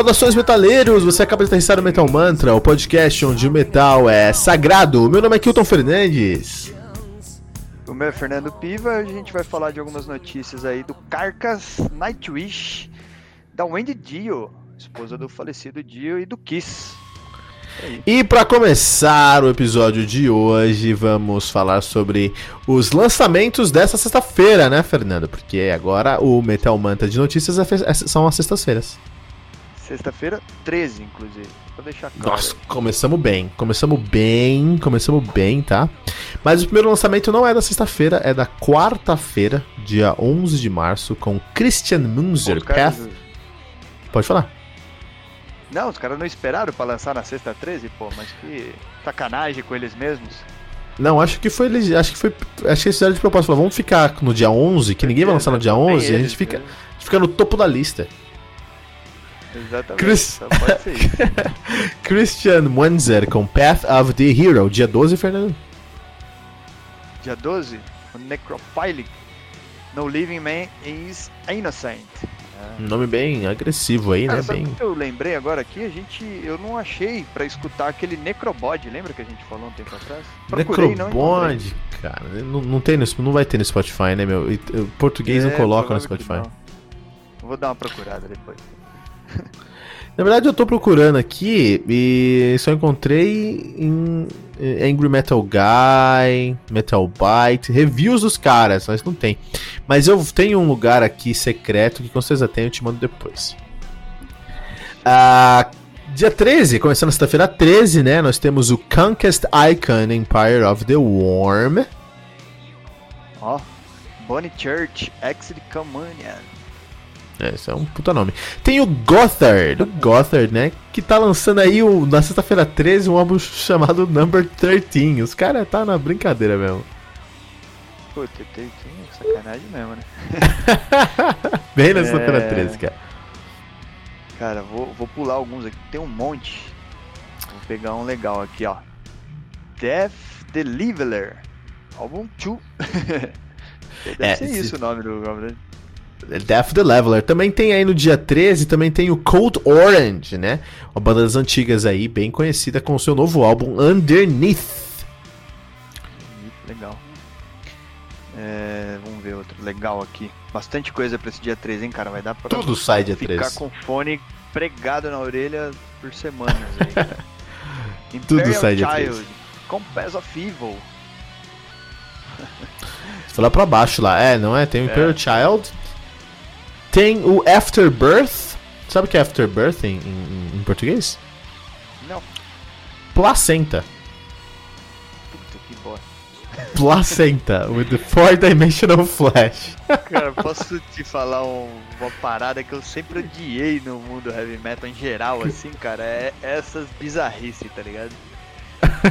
Saudações metaleiros, você acaba de aterrissar no Metal Mantra, o podcast onde o metal é sagrado. Meu nome é Kilton Fernandes. O meu é Fernando Piva, a gente vai falar de algumas notícias aí do Carcass, Nightwish, da Wendy Dio, esposa do falecido Dio, e do Kiss. E para começar o episódio de hoje, vamos falar sobre os lançamentos dessa sexta-feira, né, Fernando? Porque agora o Metal Mantra de notícias é é- são as sextas-feiras. Sexta-feira, 13, inclusive. Vou deixar claro. Nossa, começamos bem, começamos bem, começamos bem, tá? Mas o primeiro lançamento não é da sexta-feira, é da quarta-feira, dia 11 de março, com Christian Munzer, caras- Path... Pode falar. Não, os caras não esperaram pra lançar na sexta 13, pô, mas que sacanagem com eles mesmos. Não, acho que foi. legi- Acho que foi. Acho que eles fizeram de propósito. Falaram, vamos ficar no dia 11, que ninguém vai lançar no dia Nem 11, e a eles, gente fica, a gente fica no topo da lista. Exatamente. Chris- Só pode ser isso. Christian Wenzer com Path of the Hero, dia 12, Fernando. Dia 12, o Necrophilic. No Living Man is Innocent. Um nome bem agressivo aí, Cara, né? Bem. eu lembrei agora aqui? A gente, eu não achei pra escutar aquele Necrobod, lembra que a gente falou um tempo atrás? Procurei, não encontrei. Necrobond, cara. Não, não, tem no, não vai ter no Spotify, né, meu? Português não É, coloca no Spotify. não. Vou dar uma procurada depois. Na verdade, eu tô procurando aqui e só encontrei em em Angry Metal Guy, Metal Byte, reviews dos caras, mas não tem. Mas eu tenho um lugar aqui secreto que com certeza tem, eu te mando depois. Ah, dia 13, começando sexta-feira 13, né? Nós temos o Conquest Icon Empire of the Worm. Ó, Bonnie Church, Exit Communion. É, esse é um puta nome. Tem o Gothard, o Gothard, né? Que tá lançando aí o, na sexta-feira 13 um álbum chamado Number 13. Os caras tá na brincadeira mesmo. Puta, tem, tem sacanagem mesmo, né? Bem na sexta-feira É. 13, cara. Cara, vou, vou pular alguns aqui, tem um monte. Vou pegar um legal aqui, ó. Death Deliverer, álbum 2. Deve É, ser esse- isso o nome do álbum dele. Death the Leveler. Também tem aí no dia 13, também tem o Cold Orange, né? Uma banda das antigas aí, bem conhecida com o seu novo álbum Underneath. Legal. É, vamos ver outro legal aqui. Bastante coisa pra esse dia 13, hein, cara? Vai dar pra Tudo sai dia ficar 13. com fone pregado na orelha por semanas aí. Tudo sai dia Child, 13. Compass of Evil. Foi lá pra baixo lá. É, não é? Tem o Imperial Child. Tem o Afterbirth. Sabe o que é Afterbirth em, em, em português? Não, Placenta. puta que bosta. Placenta, with the four dimensional flash. Cara, posso te falar um- uma parada que eu sempre odiei no mundo heavy metal em geral, assim, cara? É essas bizarrices, tá ligado?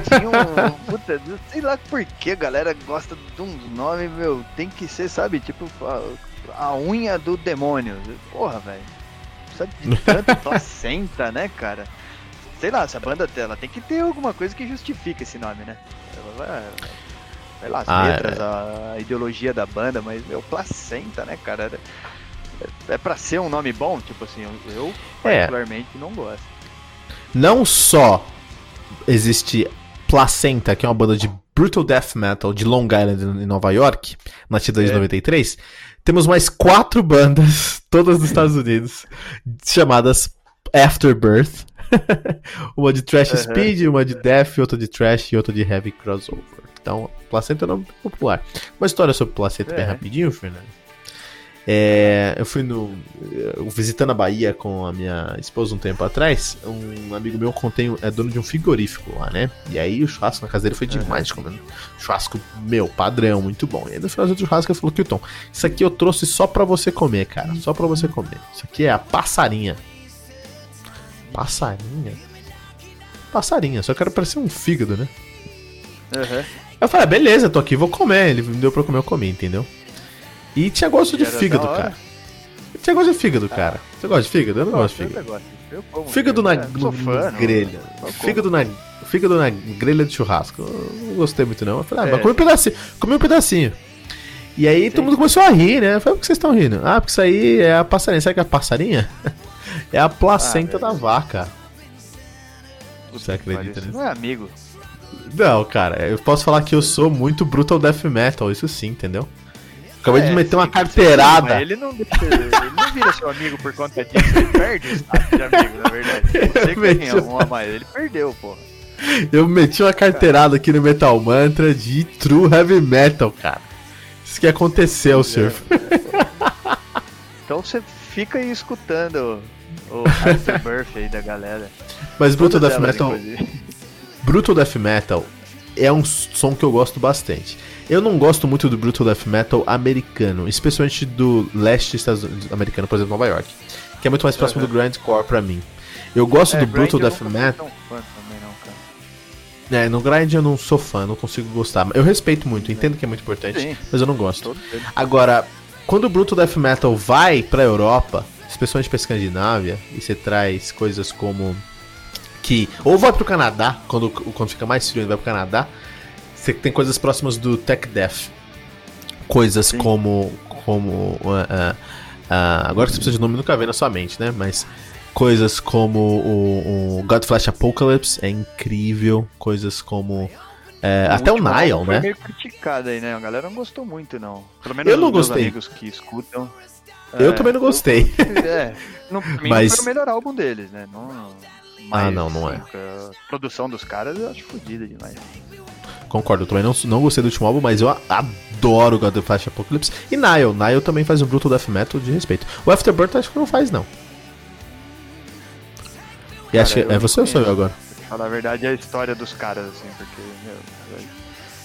Tinha um. Puta, sei lá por que a galera gosta de uns nomes, meu. Tem que ser, sabe? Tipo, a, unha do demônio. Porra, velho. Sabe de tanta placenta, né, cara? Sei lá, essa banda ela tem que ter alguma coisa que justifique esse nome, né? Ela vai. Sei lá, as Ah, letras, a, a ideologia da banda, mas, meu, placenta, né, cara? É, é pra ser um nome bom? Tipo assim, eu, eu É. particularmente não gosto. Não só existe Placenta, que é uma banda de brutal death metal de Long Island, em Nova York, em É. 93, temos mais quatro bandas, todas dos Estados Unidos, chamadas Afterbirth. uma de Trash Aham. Speed, uma de Death, outra de Trash e outra de Heavy Crossover. Então, Placenta é um nome popular. Uma história sobre Placenta bem É. rapidinho, Fernando. É, eu fui no. eu visitando a Bahia com a minha esposa um tempo atrás. Um amigo meu contém, é dono de um frigorífico lá, né? E aí o churrasco na casa dele foi demais, comendo. Churrasco, meu, padrão, muito bom. E aí no final do churrasco ele falou: Kilton, isso aqui eu trouxe só pra você comer, cara. Só pra você comer. Isso aqui é a passarinha. Passarinha? Passarinha, só quero parecer um fígado, né? Aham. Eu falei, ah, beleza, tô aqui, vou comer. Ele me deu pra eu comer, eu comi, entendeu? E tinha gosto de fígado, cara. Tinha gosto de fígado, cara. Você gosta de fígado? Eu não gosto de fígado. Fígado na, É, fã, no grelha. Fígado na, fígado na grelha de churrasco. Eu não gostei muito, não. Eu falei, ah, É. mas comi um pedacinho. Comi um pedacinho. E aí todo mundo começou a rir, né? Falei, por que vocês estão rindo? Ah, porque isso aí é a passarinha. Sabe que é a passarinha? é a placenta Ah, da vaca. Você acredita nisso? Não é amigo. Não, cara, eu posso falar que eu sou muito brutal death metal, isso sim, entendeu? Acabei de É, meter uma carteirada. Ele não, ele não vira seu amigo por conta disso. Ele perde o status de amigo, na verdade. Você que tem Meteu- um a mais. Ele perdeu, porra. Eu meti uma carteirada aqui no Metal Mantra de True Heavy Metal, cara. Isso que aconteceu, surf. Então você fica aí escutando o Afterbirth aí da galera. Mas Brutal Death Metal, inclusive. Brutal Death Metal é um som que eu gosto bastante. Eu não gosto muito do Brutal Death Metal americano, especialmente do leste Estados Unidos americano, por exemplo, Nova York, que é muito mais próximo Aham. do grindcore pra mim. Eu gosto É, do Brutal Death Metal. tão fã também não, cara. É, no grind eu não sou fã, não consigo gostar. Eu respeito muito, entendo que é muito importante, Sim. mas eu não gosto. Agora, quando o Brutal Death Metal vai pra Europa, especialmente pra Escandinávia, e você traz coisas como que ou vai pro Canadá, quando, quando fica mais frio, ele vai pro Canadá, você tem coisas próximas do Tech Death. Coisas Sim. como como ah, ah, agora que você precisa de nome nunca vem na sua mente, né? Mas coisas como o, o Godflesh Apocalypse é incrível, coisas como é, até o Nile, né? meio criticado aí, né? A galera não gostou muito, não. Pelo menos Eu não os gostei. amigos que escutam. Eu É, também não gostei. É, não, Mas- não foi o melhor álbum deles, né? Não, Ah, não, não é. A produção dos caras eu acho fodida demais. Concordo, eu também não, não gostei do último álbum, mas eu adoro God of Flash Apocalypse. E Nile, Nile também faz um Brutal Death Metal de respeito. O Afterbirth acho que não faz, não. E Cara, acho que é você ou sou eu agora? Pra falar a verdade, é a história dos caras, assim, porque. meu,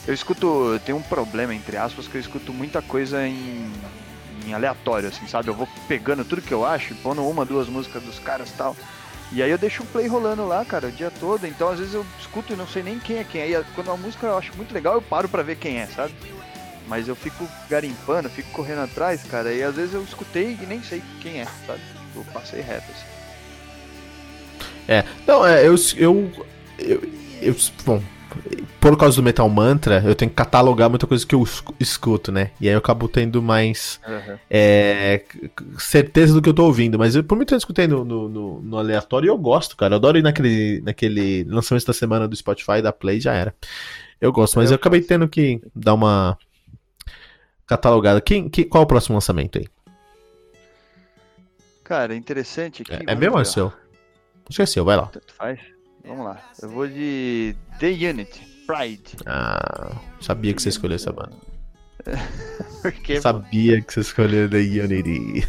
eu, escuto. Eu tenho um problema, entre aspas, que eu escuto muita coisa em, em aleatório, assim, sabe? Eu vou pegando tudo que eu acho, e pondo uma, duas músicas dos caras e tal. E aí eu deixo o play rolando lá, cara, o dia todo. Então às vezes eu escuto e não sei nem quem é quem. Aí quando a música eu acho muito legal, eu paro pra ver quem é, sabe? Mas eu fico garimpando, fico correndo atrás, cara. E às vezes eu escutei e nem sei quem é, sabe? Eu passei reto, assim. É, não, é, eu, eu, eu, eu- Bom, por causa do Metal Mantra, eu tenho que catalogar muita coisa que eu escu- escuto, né? E aí eu acabo tendo mais Aham. é, certeza do que eu tô ouvindo. Mas eu, por muito tempo eu escutei no, no, no- aleatório e eu gosto, cara. Eu adoro ir naquele, naquele lançamento da semana do Spotify, da Play, já era. Eu gosto, mas Eu eu, acabei tendo que dar uma catalogada. Quem, que, qual é o próximo lançamento aí? Cara, interessante aqui. É, é meu ou é seu? Acho que é seu, vai lá. Tanto faz. Vamos lá. Eu vou de The Unit, Pride. Ah, sabia que você escolheu essa banda. Porque Sabia que você escolheu The Unity.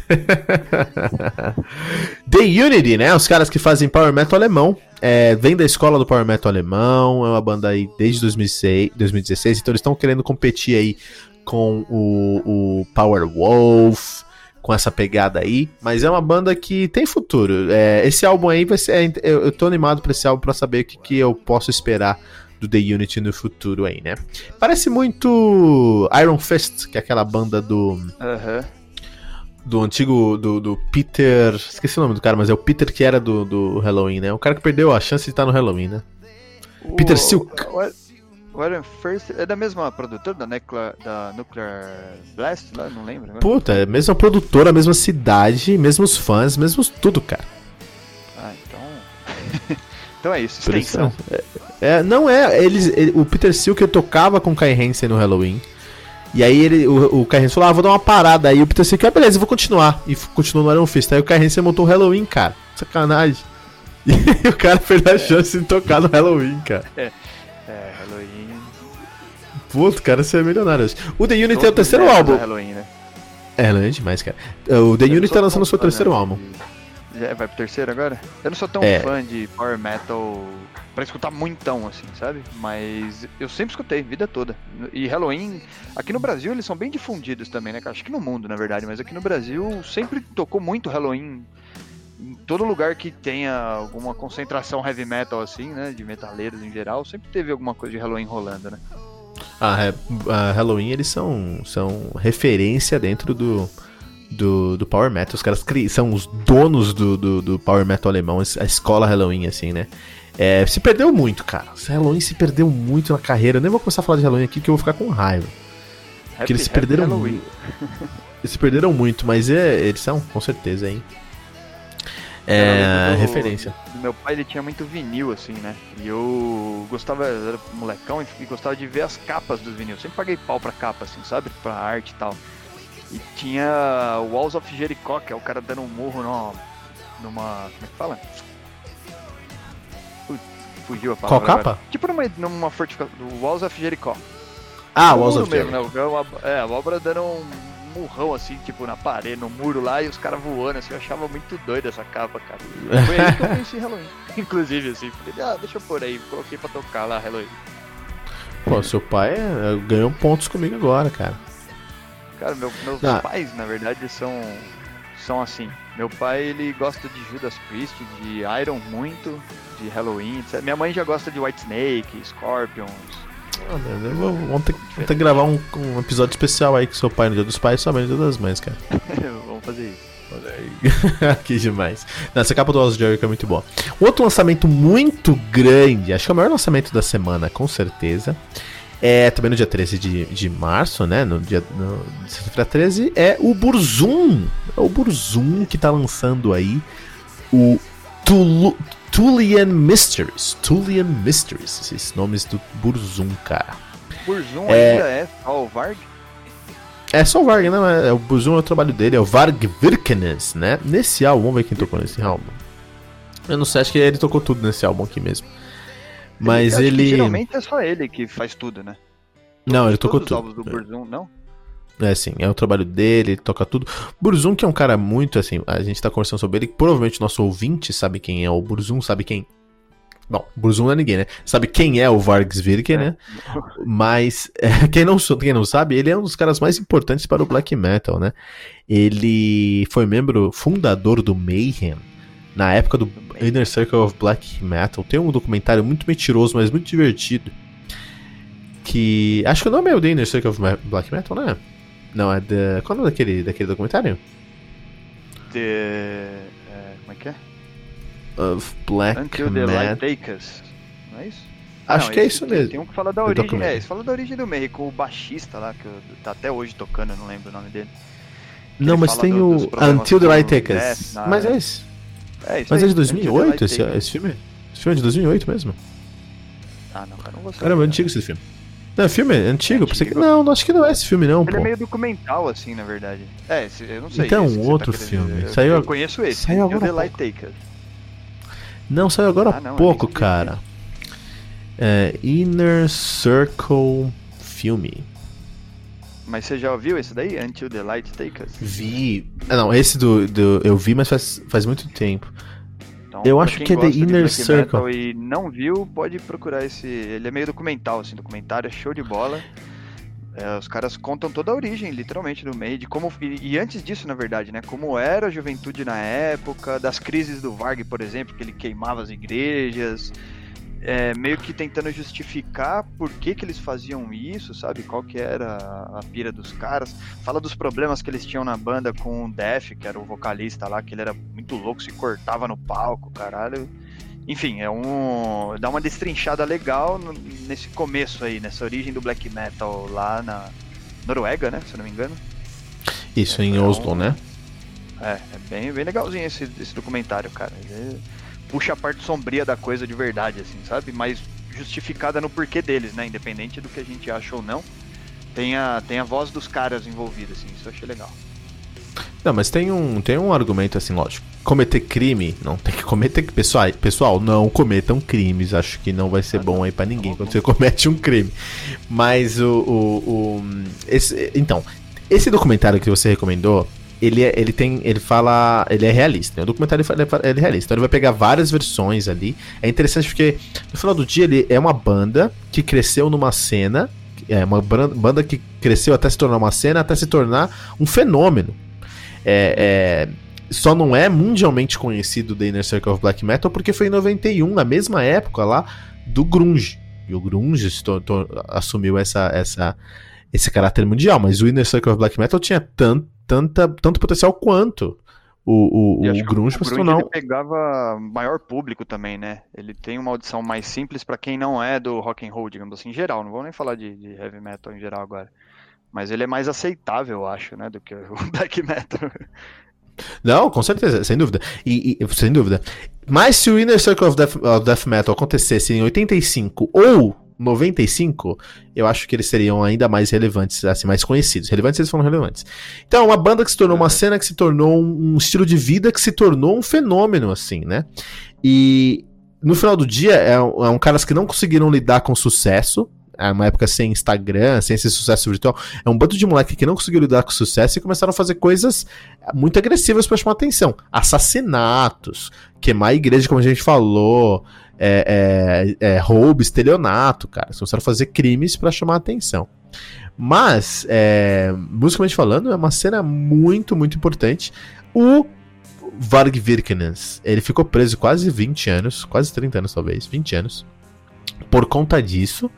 The Unity, né? Os caras que fazem Power Metal alemão. É, vem da escola do Power Metal alemão. É uma banda aí desde 2006, 2016. Então eles estão querendo competir aí com o, o Power Wolf. Com essa pegada aí. Mas é uma banda que tem futuro. É, esse álbum aí vai ser. Eu, eu tô animado pra esse álbum pra saber o que, que eu posso esperar do The Unity no futuro aí, né? Parece muito Iron Fist, que é aquela banda do do antigo do, do Peter, esqueci o nome do cara, mas é o Peter que era do, do Halloween, né? O cara que perdeu a chance de estar no Halloween, né? Peter Silk. O, o Iron First é da mesma produtora da Nuclear, da Nuclear Blast lá? Não lembro. né? Puta, é a mesma produtora, a mesma cidade, mesmos fãs, mesmos tudo, cara. Ah, então. então é isso. Extensão. é, é, não é, eles, ele- o Peter Silk tocava com Kai Hansen no Halloween. E aí ele, o, o Carrense falou, ah, vou dar uma parada. Aí o Peter Sicker, ah, beleza, eu vou continuar. E continuou no Iron Fist. Aí o Carrense montou o Halloween, cara. Sacanagem. E o cara perdeu a chance de tocar no Halloween, cara. É, Halloween. Puto, cara, você é milionário. O The Unit é o terceiro os álbum. Halloween, né? É, Halloween é demais, cara. O The não Unit tá lançando o seu terceiro né, álbum. Já vai pro terceiro agora? Eu não sou tão É. fã de power metal pra escutar muitão, assim, sabe? Mas eu sempre escutei, vida toda. E Halloween, aqui no Brasil eles são bem difundidos também, né? Acho que no mundo, na verdade, mas aqui no Brasil sempre tocou muito Halloween. Em todo lugar que tenha alguma concentração heavy metal, assim, né? De metaleiros em geral, sempre teve alguma coisa de Halloween rolando, né? É, a Halloween eles são, são referência dentro do, do, do Power Metal. Os caras cri- são os donos do, do, do Power Metal alemão, a escola Halloween, assim, né? É, se perdeu muito, cara. Halloween se perdeu muito na carreira. Eu nem vou começar a falar de Halloween aqui que eu vou ficar com raiva. Porque eles se Happy perderam muito. Eles se perderam muito, mas é, eles são, com certeza, hein? É, do- referência. do Meu pai ele tinha muito vinil, assim, né? E eu gostava, era molecão e gostava de ver as capas dos vinil. Sempre paguei pau pra capa, assim, sabe? Pra arte e tal. E tinha o Walls of Jericho, que é o cara dando um murro numa. numa. como é que fala? Fu- Fugiu a Qual palavra. capa? agora. Tipo numa, numa fortificação. Walls of Jericho. Ah, O Walls of mesmo, Jericho. né? É, a abóbora dando um murrão assim, tipo, na parede, no muro lá, e os caras voando, assim, eu achava muito doido essa capa, cara. Foi aí que eu conheci Halloween. Inclusive, assim, falei, ah, deixa eu pôr aí, coloquei pra tocar lá Halloween. Pô, seu pai é, ganhou pontos comigo agora, cara. Cara, meu- meus Ah. pais, na verdade, são, são assim. Meu pai, ele gosta de Judas Priest, de Iron muito, de Halloween, etc. Minha mãe já gosta de White Snake, Scorpions. Ah, Vamos ter, vamos ter que gravar um, um episódio especial aí com seu pai no Dia dos Pais, só no Dia das Mães, cara. Vamos fazer isso. Olha aí. que demais. Não, essa capa do of Jericho é muito boa. Outro lançamento muito grande, acho que é o maior lançamento da semana, com certeza. É também no dia 13 de, de março, né? No dia sexta-feira 13, é o Burzum. É o Burzum que tá lançando aí o Tulian Mysteries. Tulian Mysteries, esses nomes do Burzum, cara. Burzum É. ainda é só o Varg? É só o Varg, não é? o Burzum é o trabalho dele, é o Varg Virkenes, né? Nesse álbum, vamos ver quem tocou nesse álbum. Eu não sei, acho que ele tocou tudo nesse álbum aqui mesmo. Mas que ele. geralmente é só ele que faz tudo, né? Não, ele tocou Todos os tudo. álbuns do Burzum, não? É sim, é o trabalho dele, ele toca tudo. Burzum, que é um cara muito assim, a gente tá conversando sobre ele, provavelmente nosso ouvinte sabe quem é o Burzum, sabe quem. Bom, Burzum não é ninguém, né? Sabe quem é o Vargs Virken, né? Mas é, quem, não, sou- quem não sabe, ele é um dos caras mais importantes para o black metal, né? Ele foi membro fundador do Mayhem na época do Inner Circle of Black Metal. Tem um documentário muito mentiroso, mas muito divertido. Que. Acho que o nome é o The Inner Circle of Black Metal, né? Não, é da. Qual é o nome daquele, daquele documentário? The... é, como é que é? Of Black Until the Light Metal. Take Us. Não é isso? Acho Não, que é isso mesmo. Tem um que fala da origem. É, fala da origem do com o baixista lá, que tá até hoje tocando, eu não lembro o nome dele. Não, mas tem do- o Until the Light o Take Us. Death na- Mas é esse. É, isso Mas aí, é de Until the 2008 Light esse, esse filme? Esse filme é de 2008 mesmo? Ah, não, cara, não saber. Caramba, é antigo esse filme. Não, é filme é antigo? É Pensei que... antigo. Não, não, acho que não é esse filme não, Ele pô. é meio documental, assim, na verdade. É, esse- eu não sei. Então, esse você outro tá filme. dizer. Saiu- eu conheço esse. saiu agora the Light. Não, saiu agora Ah, há eu pouco, sabia cara. É Inner Circle Filme. Mas você já ouviu esse daí? Until the Light Take Us? Vi. Ah, não, esse do, do eu vi, mas faz, faz muito tempo. Então, Eu acho que é The Inner Circle. E não viu, pode procurar esse. Ele é meio documental, assim, documentário, é show de bola. É, os caras contam toda a origem, literalmente, do meio, de como. E, e antes disso, na verdade, né? Como era a juventude na época, das crises do Varg, por exemplo, que ele queimava as igrejas. É, meio que tentando justificar por que, que eles faziam isso, sabe? Qual que era a, pira dos caras. Fala dos problemas que eles tinham na banda com o Def, que era o vocalista lá, que ele era muito louco, se cortava no palco, caralho. Enfim, é um. dá uma destrinchada legal nesse começo aí, nessa origem do black metal lá na Noruega, né? Se eu não me engano. Isso, em Então, Oslo, né? É, é bem, bem legalzinho esse, esse documentário, cara. Ele puxa a parte sombria da coisa de verdade, assim, sabe? Mas justificada no porquê deles, né? Independente do que a gente acha ou não. tem a, tem a voz dos caras envolvidos, assim, isso eu achei legal. Não, mas tem um, tem um argumento assim, lógico. Cometer crime, não tem que cometer. Pessoal, pessoal, não cometam crimes. Acho que não vai ser bom aí pra ninguém quando você comete um crime. Mas o. o, o esse, então, esse documentário que você recomendou, ele, é- ele tem. Ele fala. Ele é realista. né? O documentário ele fala- ele é realista. Então ele vai pegar várias versões ali. É interessante porque, no final do dia, ele é uma banda que cresceu numa cena. É uma banda que cresceu até se tornar uma cena, até se tornar um fenômeno. É, é, só não é mundialmente conhecido The Inner Circle of Black Metal porque foi em 91, na mesma época lá do grunge. E o grunge assumiu essa, essa, esse caráter mundial, mas o Inner Circle of Black Metal tinha tan, tanta, tanto potencial quanto o, o, o grunge o pra se grunge tornar ele pegava maior público também, né? Ele tem uma audição mais simples pra quem não é do rock and roll, digamos assim, em geral. Não vou nem falar de, de heavy metal em geral agora. Mas ele é mais aceitável, eu acho, né? Do que o black metal. Não, com certeza, sem dúvida. E, e- sem dúvida. Mas se o Inner Circle of Death, of Death Metal acontecesse em 85 ou 95, eu acho que eles seriam ainda mais relevantes, assim, mais conhecidos. Relevantes eles foram relevantes. Então, é uma banda que se tornou uma cena, que se tornou um, estilo de vida, que se tornou um fenômeno, assim, né? E no final do dia, é, um- é um caras que não conseguiram lidar com sucesso. É uma época sem Instagram, sem esse sucesso virtual. É um bando de moleque que não conseguiu lidar com sucesso e começaram a fazer coisas muito agressivas pra chamar atenção. Assassinatos, queimar a igreja, como a gente falou, é, é, é, roubo, estelionato, cara. Eles começaram a fazer crimes pra chamar atenção. Mas, é, musicalmente falando, é uma cena muito, muito importante. O Varg Virkens, ele ficou preso quase 20 anos, quase 30 anos talvez, 20 anos, por conta disso,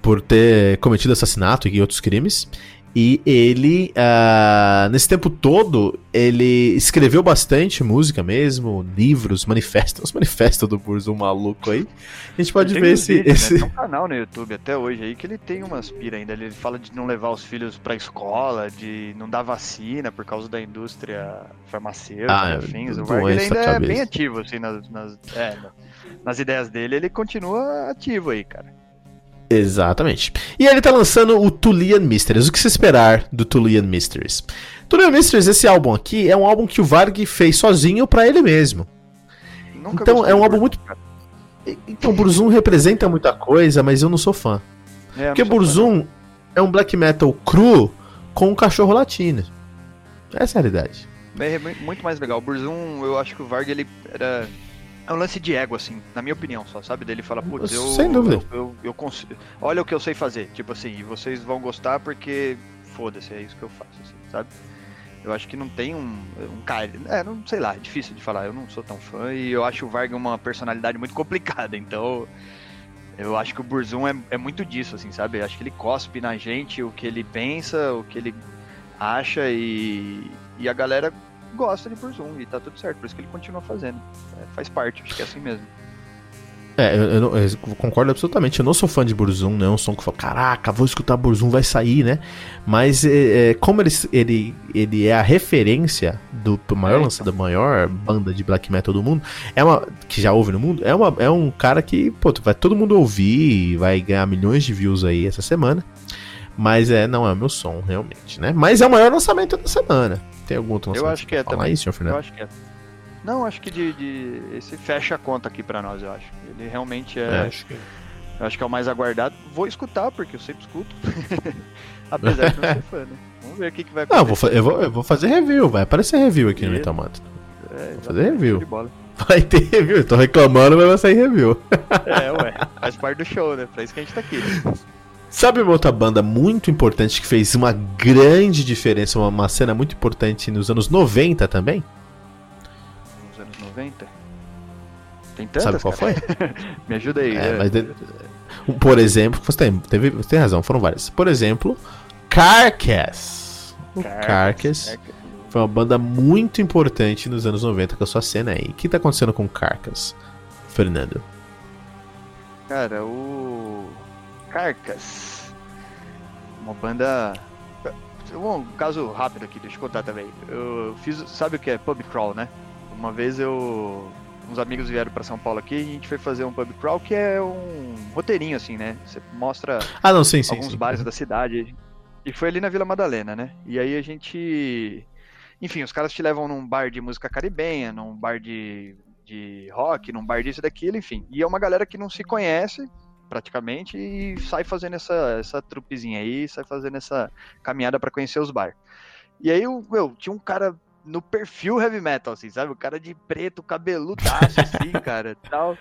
por ter cometido assassinato e outros crimes. E ele, ah, nesse tempo todo, ele escreveu bastante música mesmo, livros, manifestos, os manifestos do Burzum maluco aí. A gente pode ver esse. né? esse... Tem um canal no YouTube até hoje aí que ele tem umas pira ainda. Ele fala de não levar os filhos pra escola, de não dar vacina por causa da indústria farmacêutica, Ah, afins. O Varg ele ainda é bem ativo, assim, nas, nas, é, na- nas ideias dele. Ele continua ativo aí, cara. Exatamente. E ele tá lançando o Tulian Mysteries. O que se esperar do Tulian Mysteries? Tulian Mysteries, esse álbum aqui, é um álbum que o Varg fez sozinho pra ele mesmo. Nunca Então, é um álbum muito- Então, o Burzum representa muita coisa, mas eu não sou fã. É, Porque fã, Burzum é um black metal cru com um cachorro latino. Essa é a realidade. É mu- muito mais legal. O Burzum, eu acho que o Varg, ele era... É um lance de ego, assim, na minha opinião só, sabe? Dele fala, putz, eu... Sem dúvida. Eu, eu, eu cons- Olha o que eu sei fazer, tipo assim, e vocês vão gostar porque... Foda-se, é isso que eu faço, assim, sabe? Eu acho que não tem um, um cara... É, não sei lá, é difícil de falar, eu não sou tão fã e eu acho o Varg uma personalidade muito complicada, então... Eu acho que o Burzum é, é muito disso, assim, sabe? Eu acho que ele cospe na gente o que ele pensa, o que ele acha e, e a galera gosta de Burzum e tá tudo certo, por isso que ele continua fazendo. É, faz parte, acho que é assim mesmo. É, eu, eu eu concordo absolutamente. Eu não sou fã de Burzum, não é um som que eu falo, caraca, vou escutar Burzum, vai sair, né? Mas é, é, como ele, ele, ele é a referência do maior É, lançador, da maior banda de black metal do mundo, é uma que já ouve no mundo, é, uma, é um cara que, pô, vai todo mundo ouvir, vai ganhar milhões de views aí essa semana. Mas é, não é o meu som, realmente, né? Mas é o maior lançamento da semana. Tem algum outro Eu acho que é também. aí, senhor Eu acho que é. Não, acho que de, de- esse fecha a conta aqui pra nós, eu acho. Ele realmente é, É, acho que... eu acho que é o mais aguardado. Vou escutar porque eu sempre escuto. Apesar de não ser fã, né? Vamos ver o que, que vai Não, eu vou, acontecer. eu, vou, eu vou fazer review, vai aparecer review aqui no Beleza. Metal Mantra. É, vou fazer review. Vai ter review, eu tô reclamando, mas vai sair review. É, ué, faz parte do show, né? Pra isso que a gente tá aqui. Sabe uma outra banda muito importante que fez uma grande diferença, uma, uma cena muito importante nos anos 90 também? Nos anos 90. Tem tantas, Sabe qual cara? foi? Me ajuda aí. É, é. de- um, por exemplo, você tem, teve, você tem razão, foram várias. Por exemplo, Carcass. O Carcass foi uma banda muito importante nos anos 90 com a sua cena aí. O que tá acontecendo com Carcass, Fernando? Cara, o. Carcas. Uma banda. Um caso rápido aqui, deixa eu contar também. Eu fiz. Sabe o que é pub crawl, né? Uma vez eu. Uns amigos vieram pra São Paulo aqui e a gente foi fazer um pub crawl que é um roteirinho assim, né? Você mostra Ah, não, sim, sim. alguns sim. bares da cidade. E foi ali na Vila Madalena, né? E aí a gente. Enfim, os caras te levam num bar de música caribenha, num bar de, de rock, num bar disso e daquilo, enfim. E é uma galera que não se conhece, praticamente, e sai fazendo essa, essa trupezinha aí, sai fazendo essa caminhada para conhecer os bar. E aí, meu, tinha um cara no perfil heavy metal, assim, sabe? O cara de preto, cabeludaço, assim, cara, tal.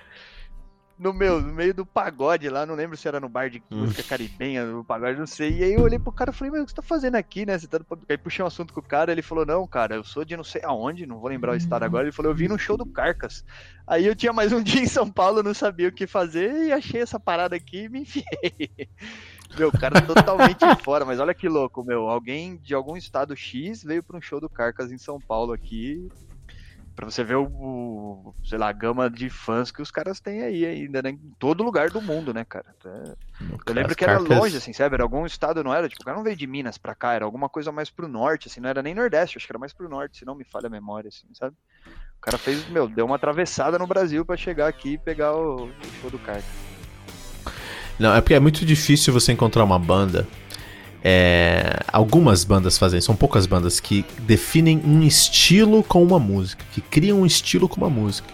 No meu, no meio do pagode lá, não lembro se era no bar de música caribenha, no pagode, não sei. E aí eu olhei pro cara e falei, mas o que você tá fazendo aqui, né? Você tá. Aí puxei um assunto com o cara, ele falou, não, cara, eu sou de não sei aonde, não vou lembrar o estado agora. Ele falou, eu vim no show do Carcas. Aí eu tinha mais um dia em São Paulo, não sabia o que fazer e achei essa parada aqui e me enfiei. Meu, o cara totalmente fora, mas olha que louco, meu. Alguém de algum estado X veio para um show do Carcas em São Paulo aqui. Pra você ver o, o, sei lá, a gama de fãs que os caras têm aí ainda, né? Em todo lugar do mundo, né, cara? É... Eu lembro que era Carcas- longe, assim, sabe? Era algum estado, não era? Tipo, o cara não veio de Minas pra cá, era alguma coisa mais pro norte, assim, não era nem Nordeste, acho que era mais pro norte, se não me falha a memória, assim, sabe? O cara fez, meu, deu uma atravessada no Brasil pra chegar aqui e pegar o, o show do Carcas. Não, é porque é muito difícil você encontrar uma banda. É, algumas bandas fazem, são poucas bandas que definem um estilo com uma música, que criam um estilo com uma música.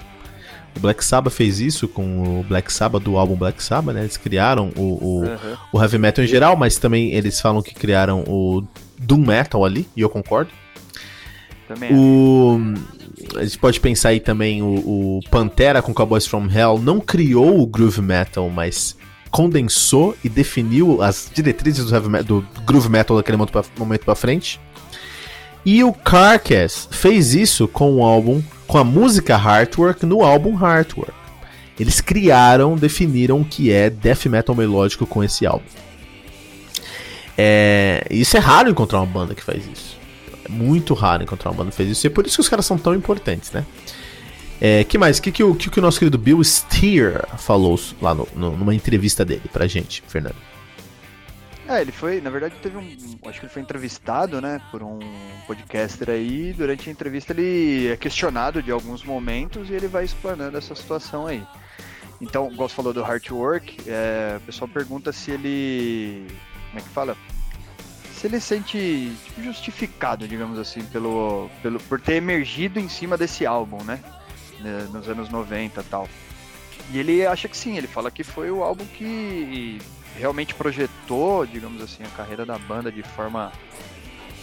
O Black Sabbath fez isso com o Black Sabbath do álbum Black Sabbath, né? Eles criaram o, o, Aham. o heavy metal em geral, mas também eles falam que criaram o doom metal ali, e eu concordo. Também. O, a gente pode pensar aí também o, o Pantera com Cowboys from Hell não criou o groove metal, mas condensou e definiu as diretrizes do, do groove metal daquele momento pra frente. E o Carcass fez isso com o álbum, com a música Heartwork no álbum Heartwork. Eles criaram, definiram o que é death metal melódico com esse álbum. É, isso é raro encontrar uma banda que faz isso. É muito raro encontrar uma banda que fez isso. E é por isso que os caras são tão importantes, né? É, que mais? O que, que, o, que, que o nosso querido Bill Steer falou lá no- no- numa entrevista dele pra gente, Fernando? É, ele foi, na verdade, teve um. Acho que ele foi entrevistado, né, por um podcaster aí. Durante a entrevista, ele é questionado de alguns momentos e ele vai explanando essa situação aí. Então, igual você falou do Heart Work, é, o pessoal pergunta se ele. Como é que fala? Se ele sente tipo, justificado, digamos assim, pelo, pelo, por ter emergido em cima desse álbum, né? Né, Nos anos 90 e tal. E ele acha que sim, ele fala que foi o álbum que realmente projetou, digamos assim, a carreira da banda de forma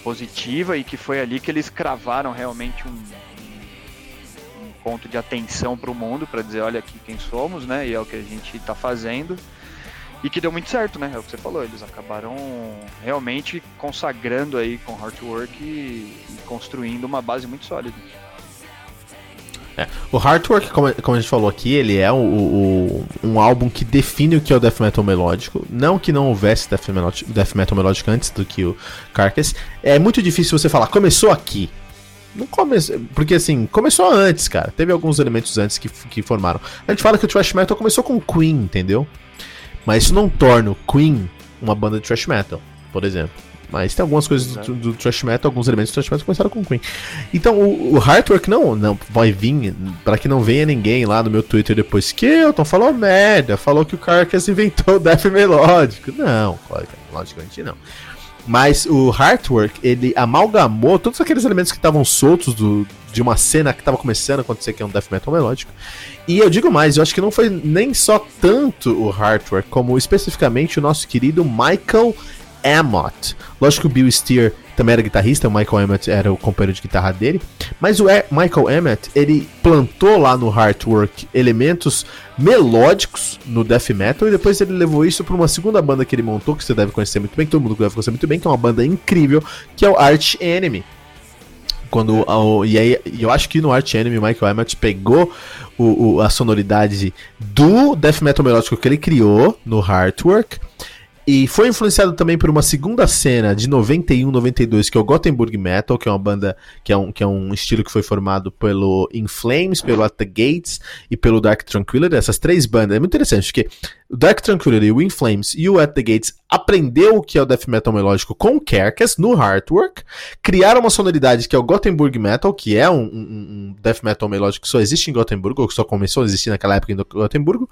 positiva e que foi ali que eles cravaram realmente um, um- ponto de atenção para o mundo para dizer, olha aqui quem somos, né? E é o que a gente está fazendo. E que deu muito certo, né? É o que você falou, eles acabaram realmente consagrando aí com hard work e, e construindo uma base muito sólida. O Heartwork, como, como a gente falou aqui, ele é o, o- um álbum que define o que é o death metal melódico. Não que não houvesse death metal, death metal melódico antes do que o Carcass. É muito difícil você falar, começou aqui. Não. Porque assim, começou antes, cara. Teve alguns elementos antes que, que formaram. A gente fala que o thrash metal começou com Queen, entendeu? Mas isso não torna o Queen uma banda de thrash metal, por exemplo. Mas tem algumas coisas do, Exato. do thrash metal, alguns elementos do thrash metal que começaram com o Queen. Então o, o Heartwork não, não vai vir, para que não venha ninguém lá no meu Twitter depois que Elton falou merda, falou que o Carcass inventou o death melódico. Não, logicamente não. Mas o Heartwork, ele amalgamou todos aqueles elementos que estavam soltos do, de uma cena que estava começando a acontecer, que é um death metal melódico. E eu digo mais, eu acho que não foi nem só tanto o Heartwork, como especificamente o nosso querido Michael Amott. Lógico que o Bill Steer também era guitarrista, o Michael Amott era o companheiro de guitarra dele, mas o Michael Amott, ele plantou lá no Heartwork elementos melódicos no death metal e depois ele levou isso para uma segunda banda que ele montou, que você deve conhecer muito bem, que todo mundo deve conhecer muito bem, que é uma banda incrível, que é o Arch Enemy. Quando, e aí, eu acho que no Arch Enemy, Michael Amott pegou o, o- a sonoridade do death metal melódico que ele criou no Heartwork e foi influenciado também por uma segunda cena de 91, 92, que é o Gothenburg Metal, que é uma banda, que é um, que é um estilo que foi formado pelo In Flames, pelo At the Gates e pelo Dark Tranquillity, essas três bandas. É muito interessante, porque o Dark Tranquility, o In Flames e o At the Gates aprendeu o que é o death metal melódico com Carcass no Heartwork, criaram uma sonoridade que é o Gothenburg Metal, que é um, um, um death metal melódico que só existe em Gothenburg, ou que só começou a existir naquela época em Gothenburg.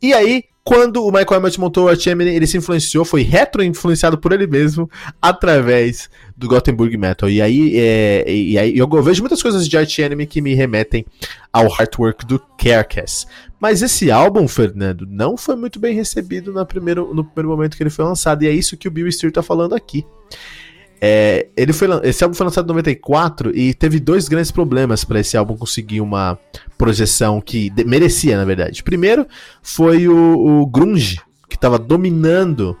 E aí, quando o Michael Emmett montou o Arch Enemy, ele se influenciou, foi retro-influenciado por ele mesmo, através do Gothenburg Metal. E aí, é, e aí eu vejo muitas coisas de Arch Enemy que me remetem ao Heartwork do Carcass. Mas esse álbum, Fernando, não foi muito bem recebido no primeiro, no primeiro momento que ele foi lançado, e é isso que o Bill Steer tá falando aqui. É, ele foi, esse álbum foi lançado em 94 e teve dois grandes problemas para esse álbum conseguir uma projeção que de, merecia, na verdade. Primeiro foi o, o grunge, que estava dominando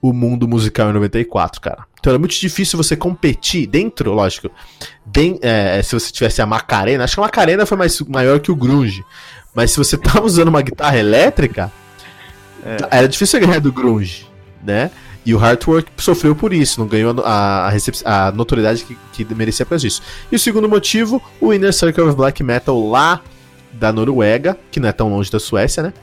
o mundo musical em 94, cara. Então era muito difícil você competir dentro, lógico. Bem, é, se você tivesse a Macarena, acho que a Macarena foi mais, maior que o grunge. Mas se você tava usando uma guitarra elétrica, é. era difícil ganhar do grunge, né? E o Heartwork sofreu por isso, não ganhou a, a, a notoriedade que, que merecia por isso. E o segundo motivo, o Inner Circle of Black Metal lá da Noruega, que não é tão longe da Suécia, né?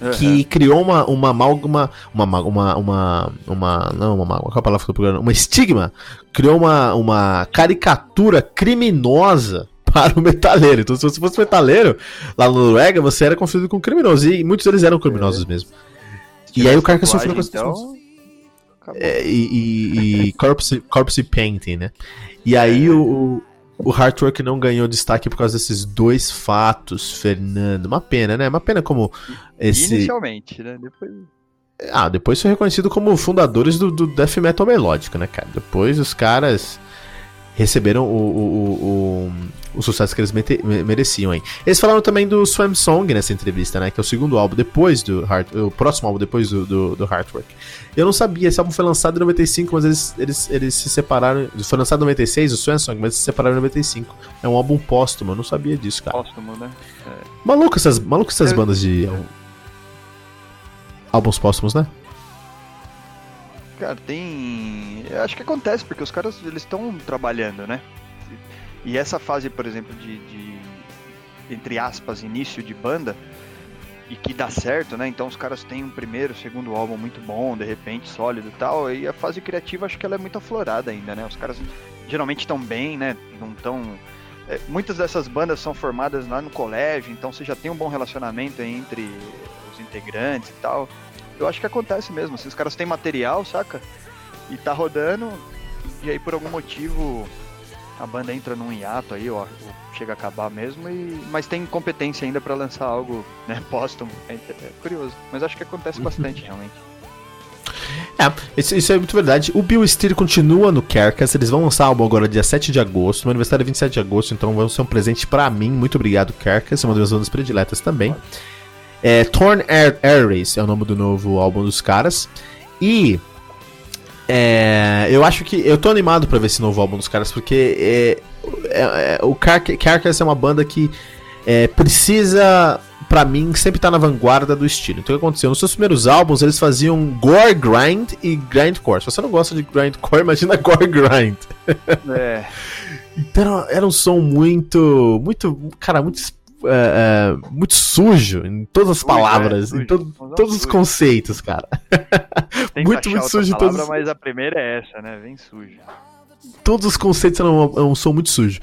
Uhum. Que criou uma uma amálgama, uma uma uma uma não uma qual é a palavra que eu tô Uma estigma, criou uma uma caricatura criminosa para o metaleiro. Então, se você fosse metaleiro lá na Noruega, você era confundido com criminoso. E muitos deles eram criminosos é. mesmo. E aí o cara que sofreu com então... É, e, e, e corpse, corpse Painting, né? E aí é. o, o Heartwork não ganhou destaque por causa desses dois fatos, Fernando. Uma pena, né? Uma pena como esse. Inicialmente, né? Depois. Ah, depois foi reconhecido como fundadores do, do death metal melódico, né, cara? Depois os caras receberam o, o, o, o sucesso que eles mereciam aí. Eles falaram também do Swam Song nessa entrevista, né? Que é o segundo álbum depois do Heart, o próximo álbum depois do, do, do Heartwork. Eu não sabia, esse álbum foi lançado em 95, mas eles, eles, eles se separaram. Foi lançado em 96, o Swam Song, mas eles se separaram em 95. É um álbum póstumo, eu não sabia disso, cara. Póstumo, né? É. Maluco essas, maluco essas é. bandas de. Álbuns póstumos, né? Cara, tem. Eu acho que acontece, porque os caras eles estão trabalhando, né? E essa fase, por exemplo, de, de, entre aspas, início de banda, e que dá certo, né? Então os caras têm um primeiro, segundo álbum muito bom, de repente, sólido e tal, e a fase criativa acho que ela é muito aflorada ainda, né? Os caras geralmente estão bem, né? Não estão. É, muitas dessas bandas são formadas lá no colégio, então você já tem um bom relacionamento entre os integrantes e tal. Eu acho que acontece mesmo, assim, os caras têm material, saca? E tá rodando, e aí por algum motivo a banda entra num hiato aí, ó, chega a acabar mesmo, e, mas tem competência ainda para lançar algo né, póstumo. É, é, curioso, mas acho que acontece uhum. bastante realmente. É, isso, isso, é muito verdade. O Bill Steer continua no Carcass. Eles vão lançar álbum agora dia 7 de agosto. Meu aniversário é 27 de agosto, então vai ser um presente para mim. Muito obrigado, Carcass. É uma das minhas bandas prediletas também. É, Torn Air, Air Race é o nome do novo álbum dos caras. E é, eu acho que. Eu tô animado pra ver esse novo álbum dos caras, porque é, é, é o Car Carcass é uma banda que é, precisa, pra mim, sempre estar tá na vanguarda do estilo. Então o que aconteceu? Nos seus primeiros álbuns eles faziam gore grind e grindcore. Se você não gosta de grindcore, imagina gore grind. É. então era um som muito. Muito. Cara, muito é, é, muito sujo em todas as palavras, é, em to todos os conceitos, cara. muito, muito sujo em todos. Mas a primeira é essa, né? Vem sujo. Todos os conceitos eram um, um som muito sujo.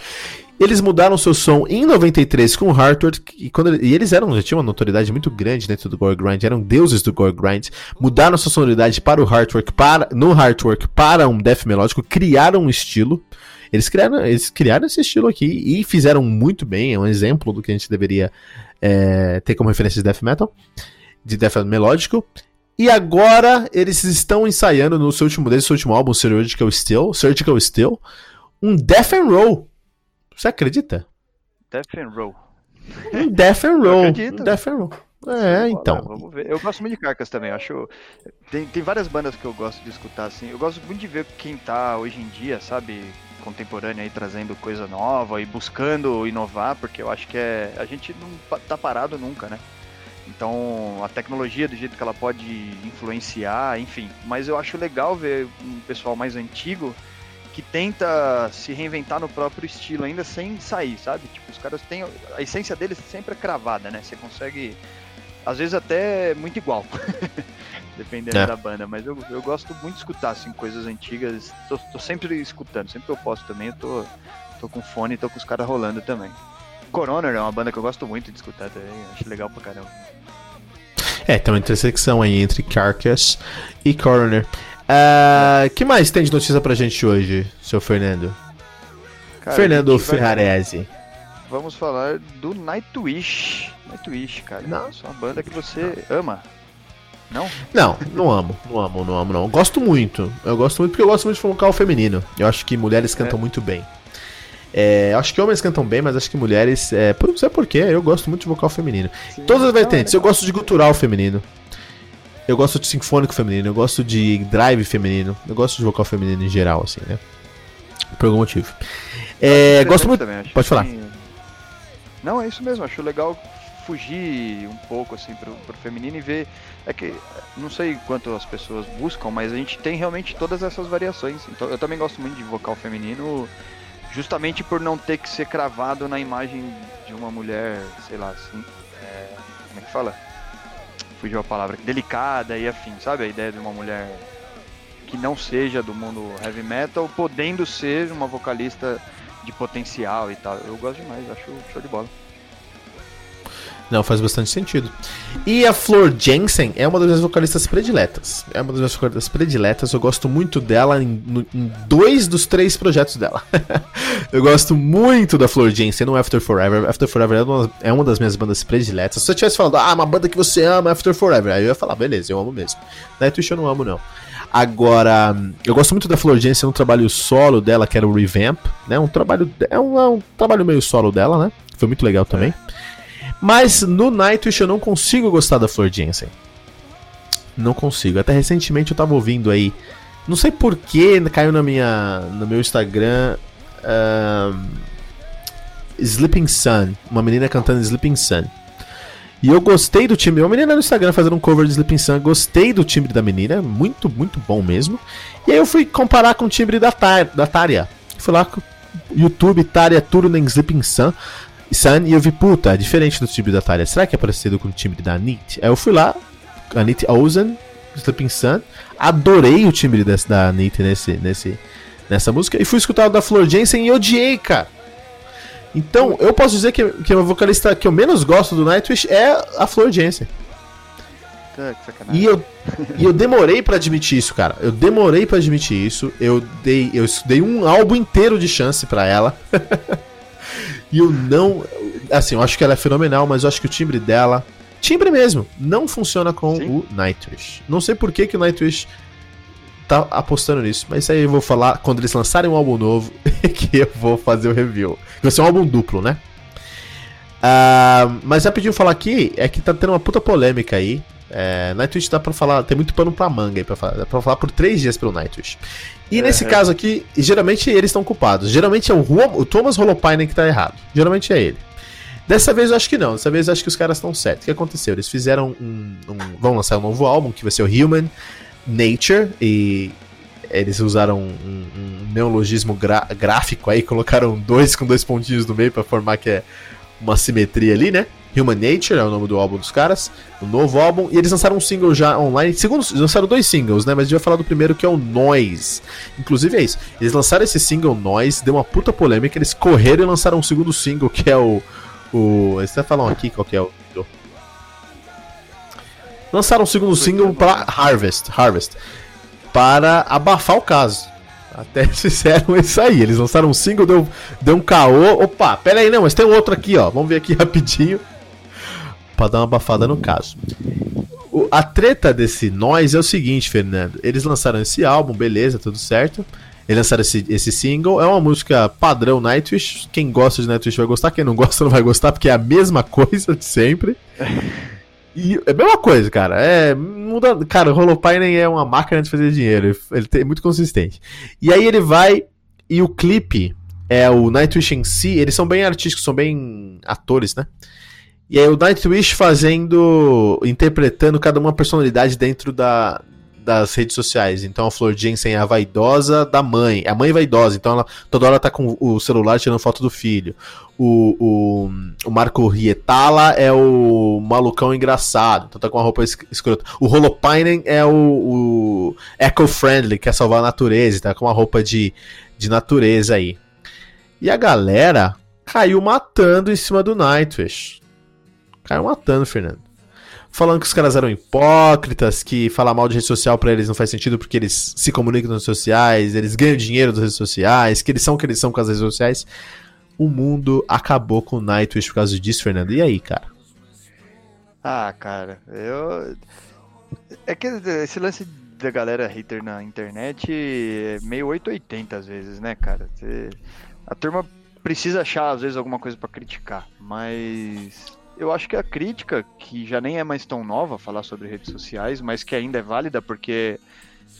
Eles mudaram seu som em 93 com o Hartford, e, quando, e eles eram, já tinham uma notoriedade muito grande dentro do Gore Grind, eram deuses do Gore Grind, mudaram sua sonoridade para o Heartwork, para, no Heartwork para um death melódico, criaram um estilo. Eles criaram, eles criaram esse estilo aqui e fizeram muito bem. É um exemplo do que a gente deveria é, ter como referência de death metal, de death melódico. E agora eles estão ensaiando no seu último, desse último álbum, Surgical Steel, Surgical Steel, um death and roll. Você acredita? Death and roll. Um death and roll. Um death and roll. É, então. vamos ver. Eu gosto muito de Carcas também. acho tem, tem várias bandas que eu gosto de escutar assim. Eu gosto muito de ver quem tá hoje em dia, sabe, contemporânea aí trazendo coisa nova e buscando inovar, porque eu acho que é a gente não tá parado nunca, né? Então, a tecnologia do jeito que ela pode influenciar, enfim. Mas eu acho legal ver um pessoal mais antigo que tenta se reinventar no próprio estilo, ainda sem sair, sabe? Tipo, os caras têm. A essência deles sempre é cravada, né? Você consegue Às vezes até muito igual. Dependendo É. da banda, mas eu, eu gosto muito de escutar assim, coisas antigas. Tô, tô sempre escutando, sempre que eu posso também, eu tô, tô com fone e tô com os caras rolando também. Coroner é uma banda que eu gosto muito de escutar também, acho legal pra caramba. É, tem uma intersecção aí entre Carcass e Coroner. Ah, que mais tem de notícia pra gente hoje, seu Fernando? Cara, Fernando vai- Ferrarese. Vamos falar do Nightwish. Nightwish, cara. Não. É uma banda que você ama. Não? Não, não amo, não amo, não amo, não. Gosto muito. Eu gosto muito porque eu gosto muito de vocal feminino. Eu acho que mulheres cantam É. muito bem. É, acho que homens cantam bem, mas acho que mulheres. É, por- não sei porquê, eu gosto muito de vocal feminino. Todas as vertentes. Eu gosto de gutural feminino. Eu gosto de sinfônico feminino. Eu gosto de drive feminino. Eu gosto de vocal feminino em geral, assim, né? Por algum motivo. É, gosto muito. Também, Pode falar. que- Não, é isso mesmo. Acho legal fugir um pouco assim pro, pro feminino e ver. É que não sei quanto as pessoas buscam, mas a gente tem realmente todas essas variações. Então eu também gosto muito de vocal feminino, justamente por não ter que ser cravado na imagem de uma mulher, sei lá, assim. é, como é que fala? Fugiu a palavra. Delicada e afim, sabe? A ideia de uma mulher que não seja do mundo heavy metal, podendo ser uma vocalista de potencial e tal. Eu gosto demais, acho show de bola. Não, faz bastante sentido. E a Flor Jensen é uma das minhas vocalistas prediletas. É uma das minhas vocalistas prediletas. Eu gosto muito dela em, em dois dos três projetos dela. eu gosto muito da Flor Jensen no After Forever. After Forever é uma, é uma das minhas bandas prediletas. Se eu tivesse falado, ah, uma banda que você ama, After Forever, aí eu ia falar, beleza, eu amo mesmo. Nightwish eu não amo, não. Agora, eu gosto muito da Flor Jensen no trabalho solo dela, que era o Revamp, né? Um trabalho, é um, é um trabalho meio solo dela, né? Foi muito legal também. Mas no Nightwish eu não consigo gostar da Flor Jensen. Não consigo. Até recentemente eu tava ouvindo aí. Não sei porquê caiu na minha, no meu Instagram. ahn, Sleeping Sun. Uma menina cantando Sleeping Sun. E eu gostei do timbre. Uma menina no Instagram fazendo um cover de Sleeping Sun. Gostei do timbre da menina. Muito, muito bom mesmo. E aí eu fui comparar com o timbre da, Tar da Tária. Fui lá com YouTube, Tária Turunen Sleeping Sun. Sun, e eu vi, puta, é diferente do timbre da Tária. Será que é parecido com o timbre da Anit? Aí eu fui lá, Anit Ozen, Sleeping Sun. Adorei o timbre desse, da Anit nesse, nesse, nessa música. E fui escutar o da Flor Jensen e odiei, cara. Então, eu posso dizer que, que a vocalista que eu menos gosto do Nightwish é a Flor Jensen. E eu, e eu demorei pra admitir isso, cara. Eu demorei pra admitir isso. Eu dei, eu dei um álbum inteiro de chance pra ela. e eu não. Assim, eu acho que ela é fenomenal, mas eu acho que o timbre dela. Timbre mesmo, não funciona com Sim. o Nightwish. Não sei por que, que o Nightwish tá apostando nisso, mas isso aí eu vou falar quando eles lançarem um álbum novo que eu vou fazer o review. Vai ser um álbum duplo, né? Ah, mas rapidinho falar aqui é que tá tendo uma puta polêmica aí. É, Nightwish dá pra falar, tem muito pano pra manga aí pra falar. Dá pra falar por três dias pelo Nightwish. E nesse É. caso aqui, geralmente eles estão culpados. Geralmente é o, o Thomas Holopainen que tá errado. Geralmente é ele. Dessa vez eu acho que não. Dessa vez eu acho que os caras estão certos. O que aconteceu? Eles fizeram um, um- Vão lançar um novo álbum que vai ser o Human Nature. E eles usaram um, um neologismo gráfico aí, colocaram dois com dois pontinhos no meio pra formar que é uma simetria ali, né? Human Nature é o nome do álbum dos caras, o novo álbum, e eles lançaram um single já online. Segundo, lançaram dois singles, né? Mas a gente vai falar do primeiro que é o Noise. Inclusive é isso. Eles lançaram esse single Noise, deu uma puta polêmica. Eles correram e lançaram um segundo single que é o. o eles até falam aqui qual que é o. Lançaram um segundo single para Harvest. Harvest. Para abafar o caso. Até fizeram isso aí. Eles lançaram um single, deu, deu um caô. Opa, pera aí, não, mas tem um outro aqui, ó. Vamos ver aqui rapidinho. Pra dar uma abafada no caso. O- a treta desse Nós é o seguinte, Fernando. Eles lançaram esse álbum, beleza, tudo certo. Eles lançaram esse, esse single. É uma música padrão Nightwish. Quem gosta de Nightwish vai gostar, quem não gosta não vai gostar, porque é a mesma coisa de sempre. E é a mesma coisa, cara. É. Muda, cara, o Holopainen é uma máquina de fazer dinheiro. Ele- é muito consistente. E aí ele vai. E o clipe é o Nightwish em si. Eles são bem artísticos, são bem atores, né? E aí o Nightwish fazendo. interpretando cada uma personalidade dentro da. das redes sociais. Então a Flor Jensen é a vaidosa da mãe. A mãe é vaidosa, então ela toda hora tá com o celular tirando foto do filho. O, o, o Marco Rietala é o malucão engraçado, então tá com uma roupa es- escrota. O Holopainen é o, o eco-friendly, quer salvar a natureza, tá com uma roupa de, de natureza aí. E a galera caiu matando em cima do Nightwish. Caiu matando, Fernando. Falando que os caras eram hipócritas, que falar mal de rede social pra eles não faz sentido porque eles se comunicam nas redes sociais, eles ganham dinheiro das redes sociais, que eles são o que eles são com as redes sociais. O mundo acabou com o Nightwish por causa disso, Fernando. E aí, cara? Ah, cara, eu. É que esse lance da galera hater na internet é meio 880 às vezes, né, cara? A turma precisa achar, às vezes, alguma coisa pra criticar, mas. Eu acho que a crítica, que já nem é mais tão nova falar sobre redes sociais, mas que ainda é válida porque.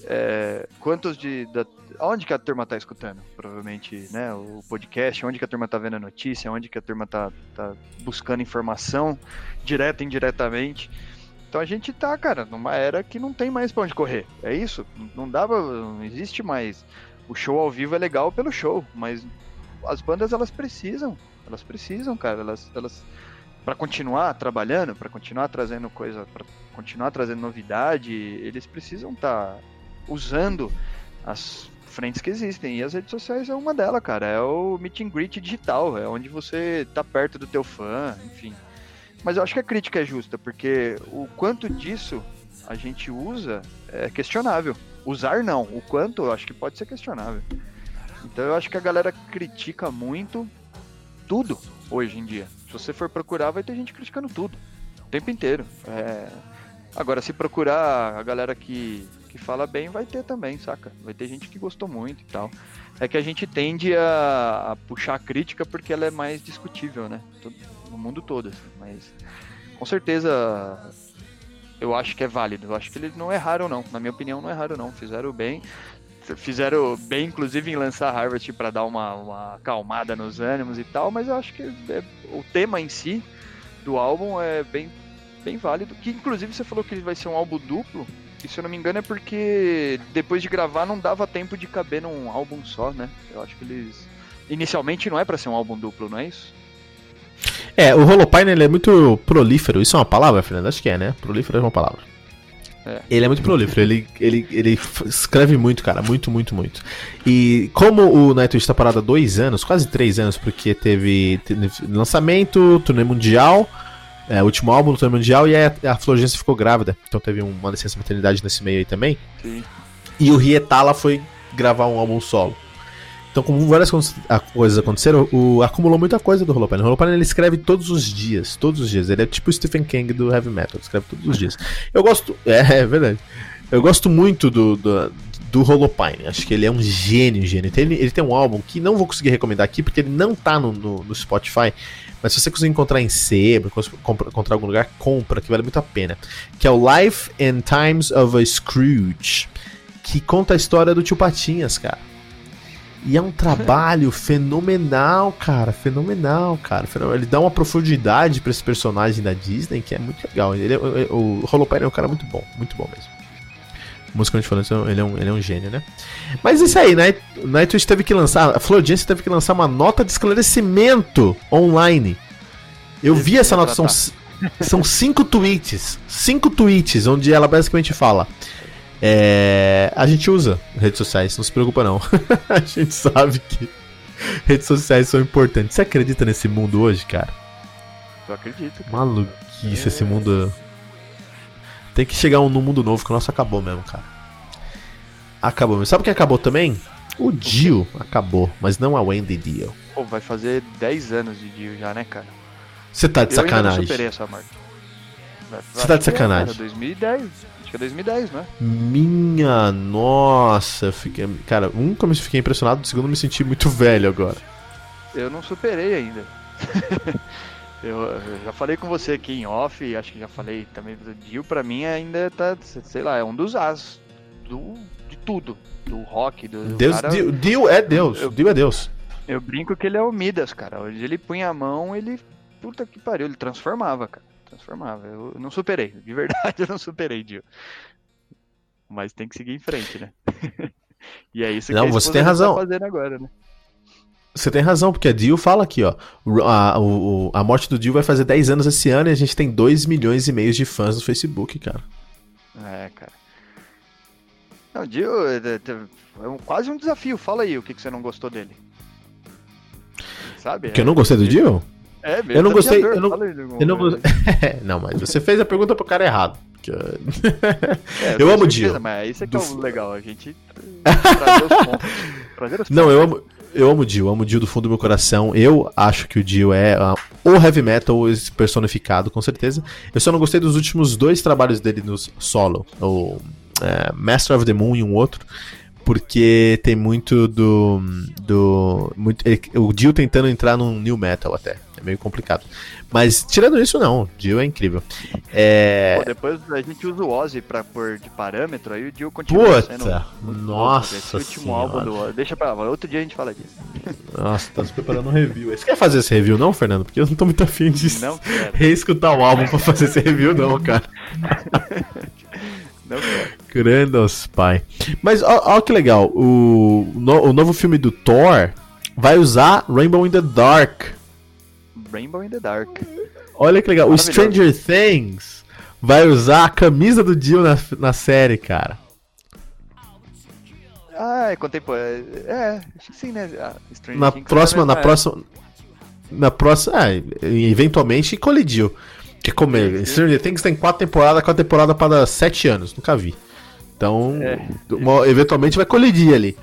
é, quantos de. Da, onde que a turma tá escutando? Provavelmente, né? O podcast, onde que a turma tá vendo a notícia, onde que a turma tá, tá buscando informação direta e indiretamente. Então a gente tá, cara, numa era que não tem mais pra onde correr. É isso. Não pra, Não existe mais. O show ao vivo é legal pelo show, mas as bandas elas precisam. Elas precisam, cara. Elas. elas para continuar trabalhando, para continuar trazendo coisa, para continuar trazendo novidade, eles precisam estar usando as frentes que existem. E as redes sociais é uma delas, cara. É o meet and greet digital, é onde você tá perto do teu fã, enfim. Mas eu acho que a crítica é justa, porque o quanto disso a gente usa é questionável. Usar não, o quanto eu acho que pode ser questionável. Então eu acho que a galera critica muito tudo hoje em dia. Se você for procurar, vai ter gente criticando tudo. O tempo inteiro. É, Agora, se procurar a galera que, que fala bem, vai ter também, saca? Vai ter gente que gostou muito e tal. É que a gente tende a, a puxar a crítica porque ela é mais discutível, né? No mundo todo, assim. Mas com certeza eu acho que é válido. Eu acho que eles não erraram, não. Na minha opinião, não erraram, não. Fizeram bem. Fizeram bem, inclusive, em lançar Harvest para dar uma, uma acalmada nos ânimos e tal, mas eu acho que é- o tema em si do álbum é bem, bem válido. Que inclusive você falou que ele vai ser um álbum duplo. E se eu não me engano é porque depois de gravar não dava tempo de caber num álbum só, né? Eu acho que eles. Inicialmente não é pra ser um álbum duplo, não é isso? É, o Holopine ele é muito prolífero. Isso é uma palavra, Fernando? Acho que é, né? Prolífero é uma palavra. É. Ele é muito prolífero, ele, ele, ele escreve muito, cara, muito, muito, muito. E como o Nightwish tá parado há dois anos, quase três anos, porque teve, teve lançamento, turnê mundial, é, último álbum do turnê mundial, e aí a, a Florgência ficou grávida, então teve uma licença maternidade nesse meio aí também. Sim. E o Rietala foi gravar um álbum solo. Então, como várias coisas aconteceram, o, acumulou muita coisa do Holopainen. O Holopainen ele escreve todos os dias, todos os dias. Ele é tipo o Stephen King do heavy metal, ele escreve todos os dias. Eu gosto, é, é verdade. Eu gosto muito do, do, do Holopainen. Acho que ele é um gênio, gênio. Tem- Ele, ele tem um álbum que não vou conseguir recomendar aqui porque ele não tá no, no, no Spotify. Mas se você conseguir encontrar em sebo, encontrar algum lugar, compra, que vale muito a pena. Que é o Life and Times of a Scrooge que conta a história do tio Patinhas, cara. E é um trabalho fenomenal, cara. Fenomenal, cara. Fenomenal. Ele dá uma profundidade pra esse personagem da Disney que é muito legal. Ele é- o o Holopainen é um cara muito bom, muito bom mesmo. Musicalmente falando, ele é um, ele é um gênio, né? Mas isso aí, Night, Nightwish teve que lançar, a Florence teve que lançar uma nota de esclarecimento online. Eu vi essa nota, são, são cinco tweets. Cinco tweets, onde ela basicamente fala. É, a gente usa redes sociais, não se preocupa não. a gente sabe que redes sociais são importantes. Você acredita nesse mundo hoje, cara? Eu acredito. cara. Maluquice, esse mundo. Tem que chegar um- num mundo novo, que o nosso acabou mesmo, cara. Acabou mesmo. Sabe quem acabou também? O Dio acabou, mas não a Wendy Dio. Pô, vai fazer 10 anos de Dio já, né, cara? Você tá de Eu ainda não sacanagem. superei essa marca. Você tá de que é, sacanagem. cara, 2010. Acho que é 2010, né? Minha nossa, fiquei. Cara, um, como eu fiquei impressionado, segundo, eu me senti muito velho agora. Eu não superei ainda. eu, eu já falei com você aqui em off, acho que já falei também do Dio, pra mim ainda tá, sei lá, é um dos as do, de tudo. Do rock, do, Deus, cara- Dio, Dio é Deus, eu- Dio é Deus. Eu brinco que ele é o Midas, cara. Onde ele punha a mão, ele. Puta que pariu, ele transformava, cara. Transformava. Eu não superei. De verdade, eu não superei, Dio. Mas tem que seguir em frente, né? e é isso Não, que você tem dele razão. tá fazendo agora, né? Você tem razão, porque a Dio fala aqui, ó. o- A, o- o- a morte do Dio vai fazer 10 anos esse ano e a gente tem 2 milhões e meio de fãs no Facebook, cara. É, cara. Não, Dio é, é, é um- quase um desafio. Fala aí o que, que você não gostou dele. Sabe? Porque eu não gostei do Dio? É, meio eu não gostei- eu não- Eu não não, mas você fez a pergunta pro cara errado. porque- É, Eu amo o Dio. Mas isso é que é o legal, a gente trazer os pontos. Trazer os Não, pontos. eu amo, eu amo o Dio, amo o Dio do fundo do meu coração. Eu acho que o Dio é ah, o heavy metal personificado, com certeza. Eu só não gostei dos últimos dois trabalhos dele no solo, o é, Master of the Moon e um outro, porque tem muito do. do muito, ele- o Dio tentando entrar num new metal até. É meio complicado. Mas tirando isso, não. O Dio é incrível. É. Pô, depois a gente usa o Ozzy pra pôr de parâmetro, aí o Dio continua sendo Puta! bom, Nossa Esse último senhora. álbum do Ozzy. Deixa pra lá, outro dia a gente fala disso. Nossa, tá se preparando um review. Você quer fazer esse review, não, Fernando? Porque eu não tô muito afim de reescutar o álbum pra fazer esse review, não, cara. não quero. Grandos pai. Mas ó que legal, o, no- o novo filme do Thor vai usar Rainbow in the Dark. Rainbow in the Dark. Olha que legal. O. Stranger Things vai usar a camisa do Dio na, na série, cara. Ah, é contemporâneo. É, acho que sim, né? Ah, Na Things próxima, é na mesmo, é. próxima, na próxima, é, eventualmente colidiu. Que como é, Stranger Things tem quatro temporadas, quatro temporadas para sete anos, nunca vi. Então, É. uma- eventualmente vai colidir ali.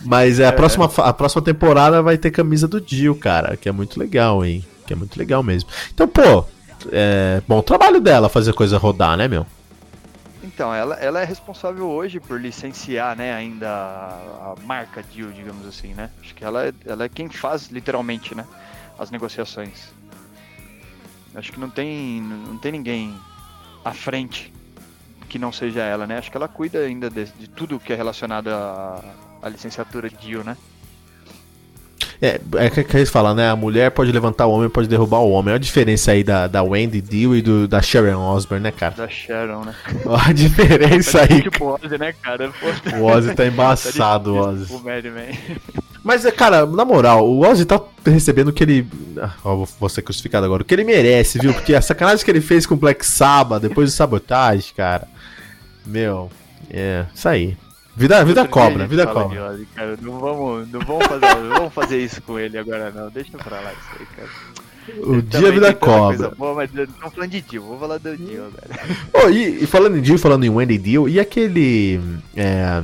Mas é, a, próxima, fa- a próxima temporada vai ter camisa do Dio, cara, que é muito legal, hein? Que é muito legal mesmo. Então, pô, é bom trabalho dela fazer coisa rodar, né, meu? Então, ela, ela é responsável hoje por licenciar, né, ainda a, a marca Dio, digamos assim, né? Acho que ela é, ela é quem faz, literalmente, né, as negociações. Acho que não tem, não tem ninguém à frente que não seja ela, né? Acho que ela cuida ainda de, de tudo que é relacionado à, à licenciatura Dio, né? É, é que, que eles falam, né? A mulher pode levantar o homem, pode derrubar o homem. Olha a diferença aí da, da Wendy Dio e do, da Sharon Osbourne, né, cara? Da Sharon, né? Olha a diferença aí. Tipo o Ozzy, né, cara? Pô, O Ozzy tá embaçado, o difícil Ozzy. O Madman. Mas, é, cara, na moral, o Ozzy tá recebendo o que ele. Ah, ó, vou- vou ser crucificado agora. O que ele merece, viu? Porque a sacanagem que ele fez com o Black Sabbath depois do sabotagem, cara. Meu, é, isso aí. Vida, vida cobra, vida cobra. Ozzy, cara. Não vamos, não vamos fazer, não vamos fazer isso com ele agora não. Deixa pra lá isso aí, cara. O Ele dia também vida cobra. Boa, mas não falando de Dio, vou falar do Dio agora. Ô, e, e falando em Dio, falando em Wendy Dio, e aquele. é,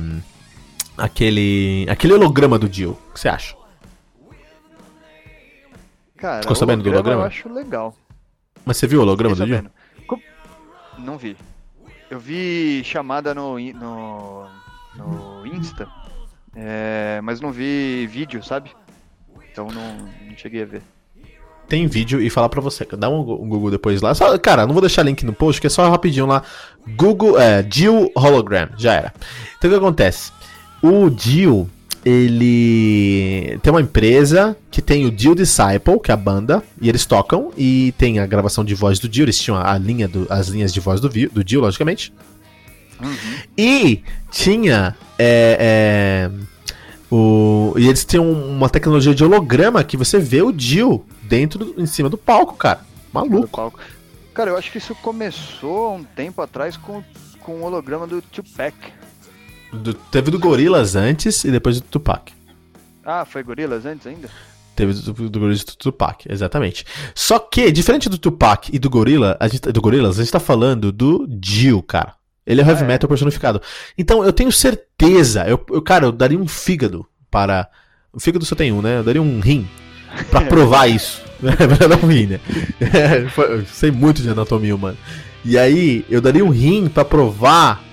aquele. aquele holograma do Dio, o que você acha? Cara, Ficou sabendo do holograma? Eu acho legal. Mas você viu o holograma do Fiquei Dio? sabendo. Co- Não vi. Eu vi chamada no, no, no Insta, é, mas não vi vídeo, sabe? Então não, não cheguei a ver. Tem vídeo e falar pra você. Dá um, Google depois lá. Só- cara, não vou deixar link no post, que é só rapidinho lá. Google, é, Dio Hologram. Já era. Então o que acontece? O Dio, ele tem uma empresa que tem o Dio Disciple, que é a banda, e eles tocam, e tem a gravação de voz do Dio, eles tinham a linha do, as linhas de voz do, do Dio, logicamente. E tinha. É, é, o, e eles têm um- uma tecnologia de holograma que você vê o Dio dentro, em cima do palco, cara. Maluco. palco. Cara, eu acho que isso começou há um tempo atrás com, com o holograma do Tupac. Do- teve do Gorilas antes e depois do Tupac. Ah, foi Gorilas antes ainda? Teve do, do Gorillaz e do Tupac, exatamente. Só que, diferente do Tupac e do Gorilla, a gente, do Gorillaz, a gente tá falando do Dio, cara. Ele é o heavy Ah, é? metal personificado. Então, eu tenho certeza, eu, eu- cara, eu daria um fígado para... O fígado só tem um, né? Eu daria um rim pra provar isso. Não um rim, né? Eu sei muito de anatomia humana. E aí, eu daria um rim pra provar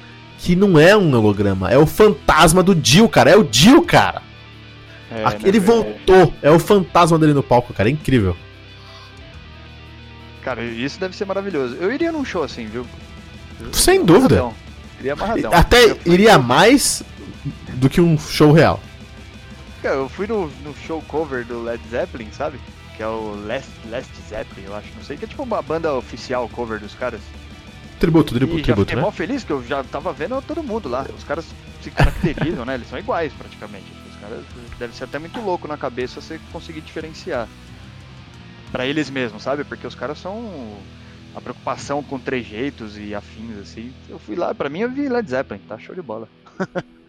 que não é um holograma, é o fantasma do Dio, cara. É o Dio, cara. É, Aqui né, ele é, voltou. É o fantasma dele no palco, cara. É incrível. Cara, isso deve ser maravilhoso. Eu iria num show assim, viu? Sem dúvida. Amarradão. Iria amarradão. Até iria mais do que um show real. Cara, eu fui no, no show cover do Led Zeppelin, sabe? Que é o Last, Last Zeppelin, eu acho. Não sei, que é tipo uma banda oficial cover dos caras. Tributo, tributo, e tributo, fiquei né? mó feliz que eu já tava vendo todo mundo lá. Os caras se caracterizam, né? Eles são iguais praticamente. Os caras deve ser até muito louco na cabeça você conseguir diferenciar. Pra eles mesmos, sabe? Porque os caras são a preocupação com trejeitos e afins assim. Eu fui lá, pra mim eu vi Led Zeppelin, tá show de bola.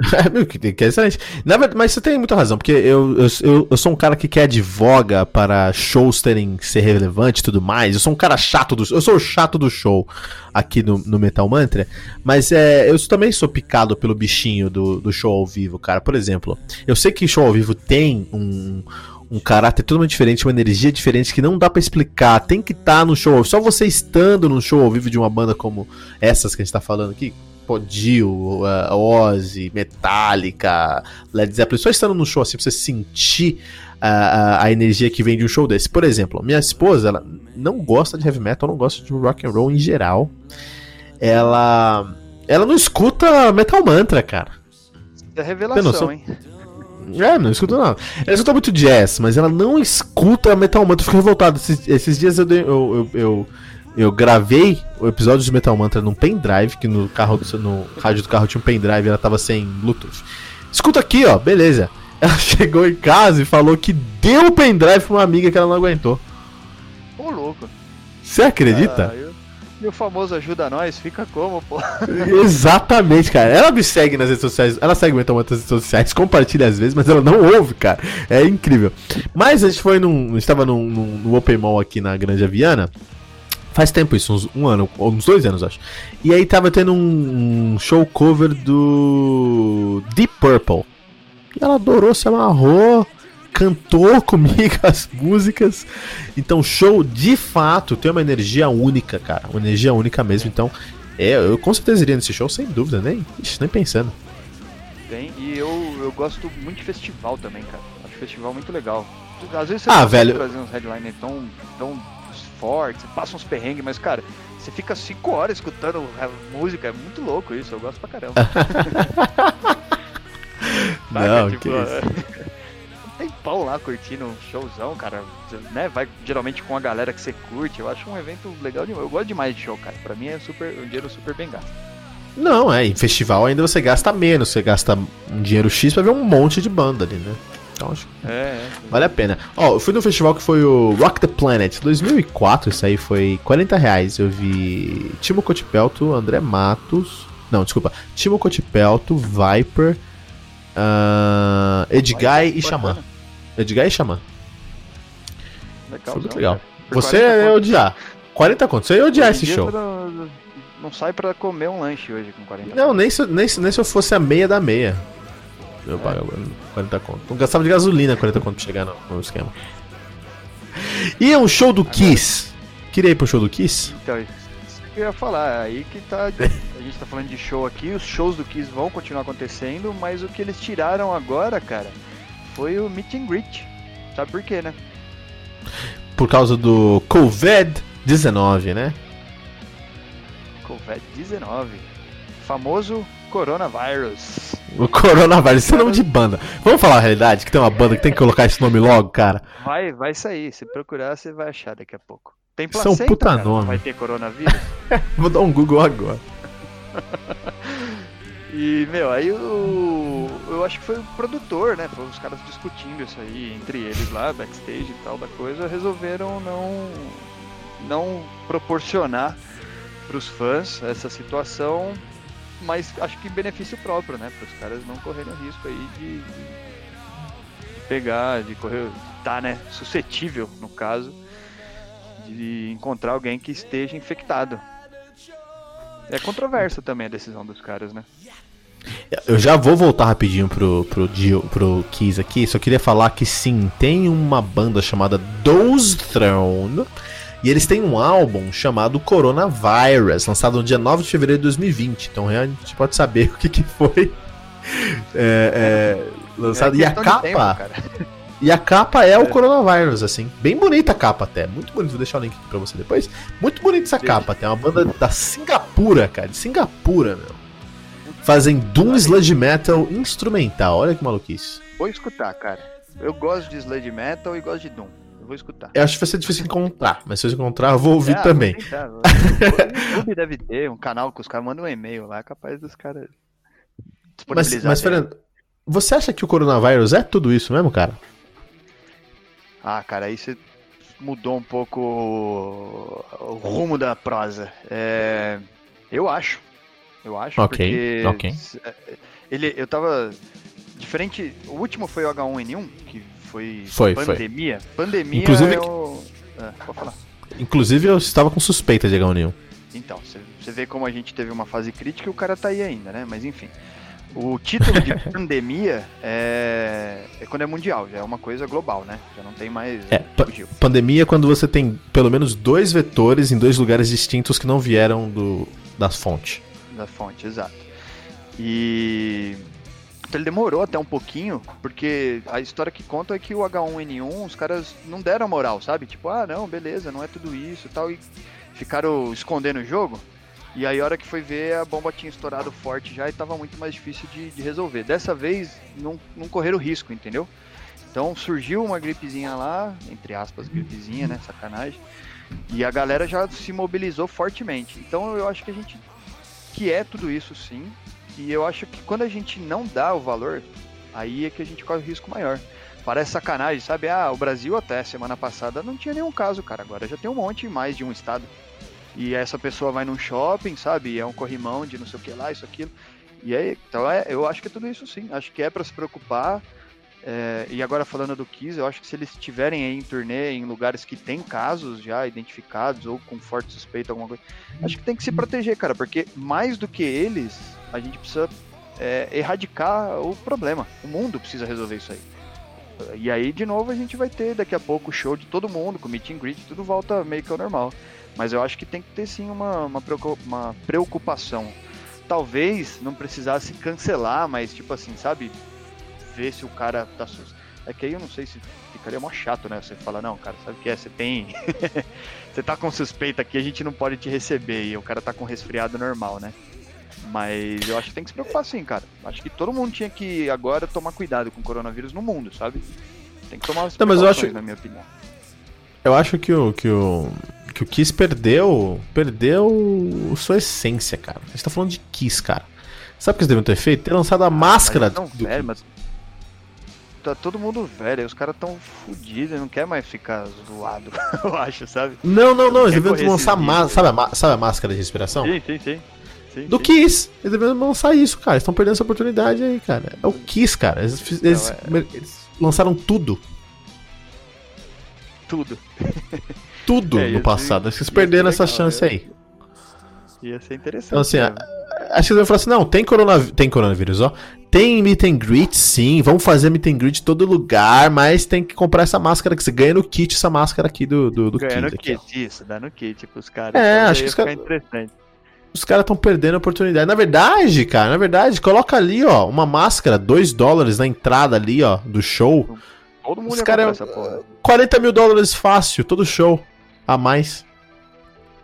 Que, é excelente. Na verdade, mas você tem muita razão, porque eu, eu, eu, sou um cara que, que advoga para shows terem ser relevante e tudo mais. Eu sou um cara chato do Eu sou o chato do show aqui no, no Metal Mantra. Mas é, eu também sou picado pelo bichinho do, do show ao vivo, cara. Por exemplo, eu sei que show ao vivo tem um. Um caráter totalmente diferente, uma energia diferente que não dá pra explicar. Tem que estar no show. Só você estando no show ao vivo de uma banda como essas que a gente tá falando aqui, pô, Dio, uh, Ozzy, Metallica, Led Zeppelin, só estando no show assim, pra você sentir a, a energia que vem de um show desse. Por exemplo, minha esposa, ela não gosta de heavy metal, não gosta de rock and roll em geral. Ela ela não escuta Metal Mantra, cara. É revelação, hein? É, não escuta nada. Ela escuta muito jazz, mas ela não escuta Metal Mantra. Eu fico revoltado. Esses, esses dias eu, dei- eu, eu, eu, eu gravei o episódio de Metal Mantra num pendrive, que no carro do- no rádio do carro tinha um pendrive e ela tava sem Bluetooth. Escuta aqui, ó, beleza. Ela chegou em casa e falou que deu o pendrive pra uma amiga que ela não aguentou. Ô louco. Você acredita? Ah, e, o- e o famoso ajuda nós, fica como, pô? Exatamente, cara. Ela me segue nas redes sociais, ela segue o Metal Mantra nas redes sociais, compartilha às vezes, mas ela não ouve, cara. É incrível. Mas a gente foi num. A gente tava num, num, no Open Mall aqui na Grande Viana. Faz tempo isso, uns um ano, uns dois anos, acho. E aí tava tendo um, um show cover do Deep Purple. E ela adorou, se amarrou, cantou comigo as músicas. Então, show de fato tem uma energia única, cara. Uma energia única mesmo. Então, é, eu com certeza iria nesse show, sem dúvida, nem, ixi, nem pensando. Tem, e eu, eu gosto muito de festival também, cara. Acho festival muito legal. Às vezes você Ah, consegue velho. trazer uns headliners tão, tão fortes, você passa uns perrengues, mas, cara, você fica 5 horas escutando música, é muito louco isso, eu gosto pra caramba. Não, tipo, que isso. um tempão lá curtindo um showzão, cara. Né? Vai geralmente com a galera que você curte. Eu acho um evento legal demais. Eu gosto demais de show, cara. Pra mim é super, um dinheiro super bem gasto. Não, é, em festival ainda você gasta menos, você gasta um dinheiro X pra ver um monte de banda ali, né? Então acho que É, é. vale a pena. Ó, eu fui no festival que foi o Rock the Planet 2004, isso aí foi 40 reais. Eu vi Timo Cotipelto, André Matos. Não, desculpa. Timo Cotipelto, Viper, Edguy e. Xamã. Edguy e Xamã. Legal, Foi muito legal. Por Você 40 ia odiar. 40 conto. Você ia odiar esse show. Não, não sai pra comer um lanche hoje com 40 Não, nem se, nem, se- nem se eu fosse a meia da meia. Eu É. pagava 40 conto. Não gastava de gasolina 40 conto pra chegar no, no esquema. E é um show do Kiss. Queria ir pro show do Kiss? Então, isso que eu ia falar, aí que tá. A gente tá falando de show aqui, os shows do Kiss vão continuar acontecendo, mas o que eles tiraram agora, cara, foi o meet and greet. Sabe por quê, né? Por causa do Covid-19, né? Covid-19. Famoso coronavírus. O coronavírus, isso é nome de banda. Vamos falar a realidade, que tem uma banda que tem que colocar esse nome logo, cara. Vai, vai sair. Se procurar, você vai achar daqui a pouco. Tem é placenta, puta cara, nome. Vai ter coronavírus. Vou dar um Google agora. E, meu, aí o. Eu acho que foi o produtor, né? Foi os caras discutindo isso aí entre eles lá, backstage e tal da coisa, resolveram não. não proporcionar pros fãs essa situação, mas acho que benefício próprio, né? Para os caras não correrem o risco aí de, de- de pegar, de correr. tá, né? Suscetível, no caso, de encontrar alguém que esteja infectado. É controverso também a decisão dos caras, né? Eu já vou voltar rapidinho pro, pro, Dio- pro Kiss aqui, só queria falar que sim, tem uma banda chamada Dose Throne, e eles têm um álbum chamado Coronavirus, lançado no dia 9 de fevereiro de 2020, então a gente pode saber o que, que foi é, é, lançado. e a tempo, capa, cara. e a capa é, o É. Coronavirus, assim, bem bonita a capa até, muito bonito, vou deixar o link aqui pra você depois. Muito bonita essa Deixa. capa, até uma banda da Singapura, cara, de Singapura, meu. Fazem Doom Sludge Metal instrumental. Olha que maluquice. Vou escutar, cara. Eu gosto de sludge metal e gosto de Doom. Vou escutar. Eu acho que vai ser difícil encontrar, mas se eu encontrar, eu vou ouvir É, também. vou tentar, O YouTube deve ter um canal que os caras mandam um e-mail lá, é capaz dos caras Mas, disponibilizar. mas Fernando, você acha que o coronavírus é tudo isso mesmo, cara? Ah, cara, aí você mudou um pouco o rumo da prosa. É, eu acho. Eu acho, Ok, porque ok. é, ele, eu tava diferente. O último foi o H1N1, que foi, Foi, foi. pandemia. Pandemia Inclusive- é o... Ah, pode falar. Inclusive, eu estava com suspeita de H1N1. Então, você- vê como a gente teve uma fase crítica e o cara tá aí ainda, né? Mas enfim. O título de pandemia é, é quando é mundial, já é uma coisa global, né? Já não tem mais. É, pa-. Pandemia é quando você tem pelo menos dois vetores em dois lugares distintos que não vieram do, das fontes. da fonte, exato. E ele demorou até um pouquinho, porque a história que conta é que o H1N1, os caras não deram moral, sabe? Tipo, ah, não, beleza, não é tudo isso tal, e ficaram escondendo o jogo. E aí, a hora que foi ver, a bomba tinha estourado forte já e tava muito mais difícil de, de resolver. Dessa vez, não, não correram risco, entendeu? Então surgiu uma gripezinha lá, entre aspas, gripezinha, né? Sacanagem. E a galera já se mobilizou fortemente. Então eu acho que a gente que é tudo isso sim. E eu acho que quando a gente não dá o valor, aí é que a gente corre o risco maior. Parece sacanagem, sabe? Ah, o Brasil até semana passada não tinha nenhum caso, cara. Agora já tem um monte mais de um estado. E essa pessoa vai num shopping, sabe? É um corrimão de não sei o que lá, isso, aquilo. E aí, então é, eu acho que é tudo isso sim. Acho que é para se preocupar. É, e agora falando do Kiss, eu acho que se eles estiverem aí em turnê em lugares que tem casos já identificados ou com forte suspeita, alguma coisa, acho que tem que se proteger, cara, porque mais do que eles, a gente precisa é, erradicar o problema. O mundo precisa resolver isso aí. E aí, de novo, a gente vai ter daqui a pouco o show de todo mundo, com meet and greet, tudo volta meio que ao normal. Mas eu acho que tem que ter sim uma, uma, preocu- uma preocupação. Talvez não precisasse cancelar, mas tipo assim, sabe? Ver se o cara tá. É que aí eu não sei se ficaria mó chato, né? Você fala, não, cara, sabe o que é? Você tem. você tá com suspeita aqui, a gente não pode te receber. E o cara tá com resfriado normal, né? Mas eu acho que tem que se preocupar sim, cara. Acho que todo mundo tinha que agora tomar cuidado com o coronavírus no mundo, sabe? Tem que tomar as Não, mas eu acho- na minha opinião. Eu acho que o, que o, que o Kiss perdeu, perdeu sua essência, cara. A gente tá falando de Kiss, cara. Sabe o que eles deveriam ter feito? Ter lançado a máscara Mas não, do velho, mas tá todo mundo velho, os caras tão fodidos, não quer mais ficar zoado, eu acho, sabe? Não, não, não. Eles correr lançar máscara. a sabe a máscara de respiração? Sim, sim, sim. Sim Do sim. Kiss. Eles deveriam lançar isso, cara. Eles estão perdendo essa oportunidade aí, cara. É o Kiss, cara. Eles, eles- eles lançaram tudo. Tudo. Tudo É, no passado. Acho que eles perderam essa legal, chance é. aí. Ia ser interessante. Então, assim, né? Acho que eles vão falar assim: não, tem, coronav tem coronavírus, ó. Tem meet and greet, sim. Vamos fazer meet and greet em todo lugar, mas tem que comprar essa máscara que você ganha no kit, essa máscara aqui do, do, do Ganhando Kiss. aqui, ó. kit, isso, dando kit pros caras. É, Então, acho que os caras- interessante. Os caras estão perdendo a oportunidade. Na verdade, cara, na verdade, coloca ali, ó, uma máscara, 2 dólares na entrada ali, ó, do show. Todo mundo Os cara é- essa porra. 40 mil dólares fácil, todo show. A mais.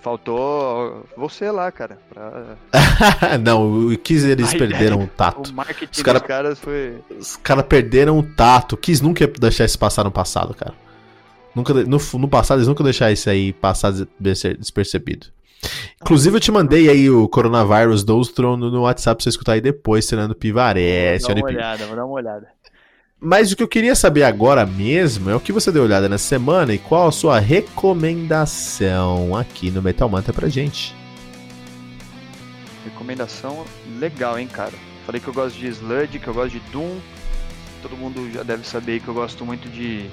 Faltou você lá, cara. Pra... não, o Kiss eles A perderam o O tato. marketing Os cara- dos caras foi. Os caras perderam o tato. O Kiss nunca ia deixar isso passar no passado, cara. Nunca, no, no passado, eles nunca deixaram isso aí passar des- despercebido. Inclusive, eu te mandei aí o Coronavirus Dostron no, no WhatsApp pra você escutar aí depois, Fernando Pivaré, vou dar uma olhada, vou dar uma olhada. Mas o que eu queria saber agora mesmo é o que você deu olhada nessa semana e qual a sua recomendação aqui no Metal Mantra pra gente. Recomendação legal, hein, cara. Falei que eu gosto de Sludge, que eu gosto de Doom. Todo mundo já deve saber que eu gosto muito de,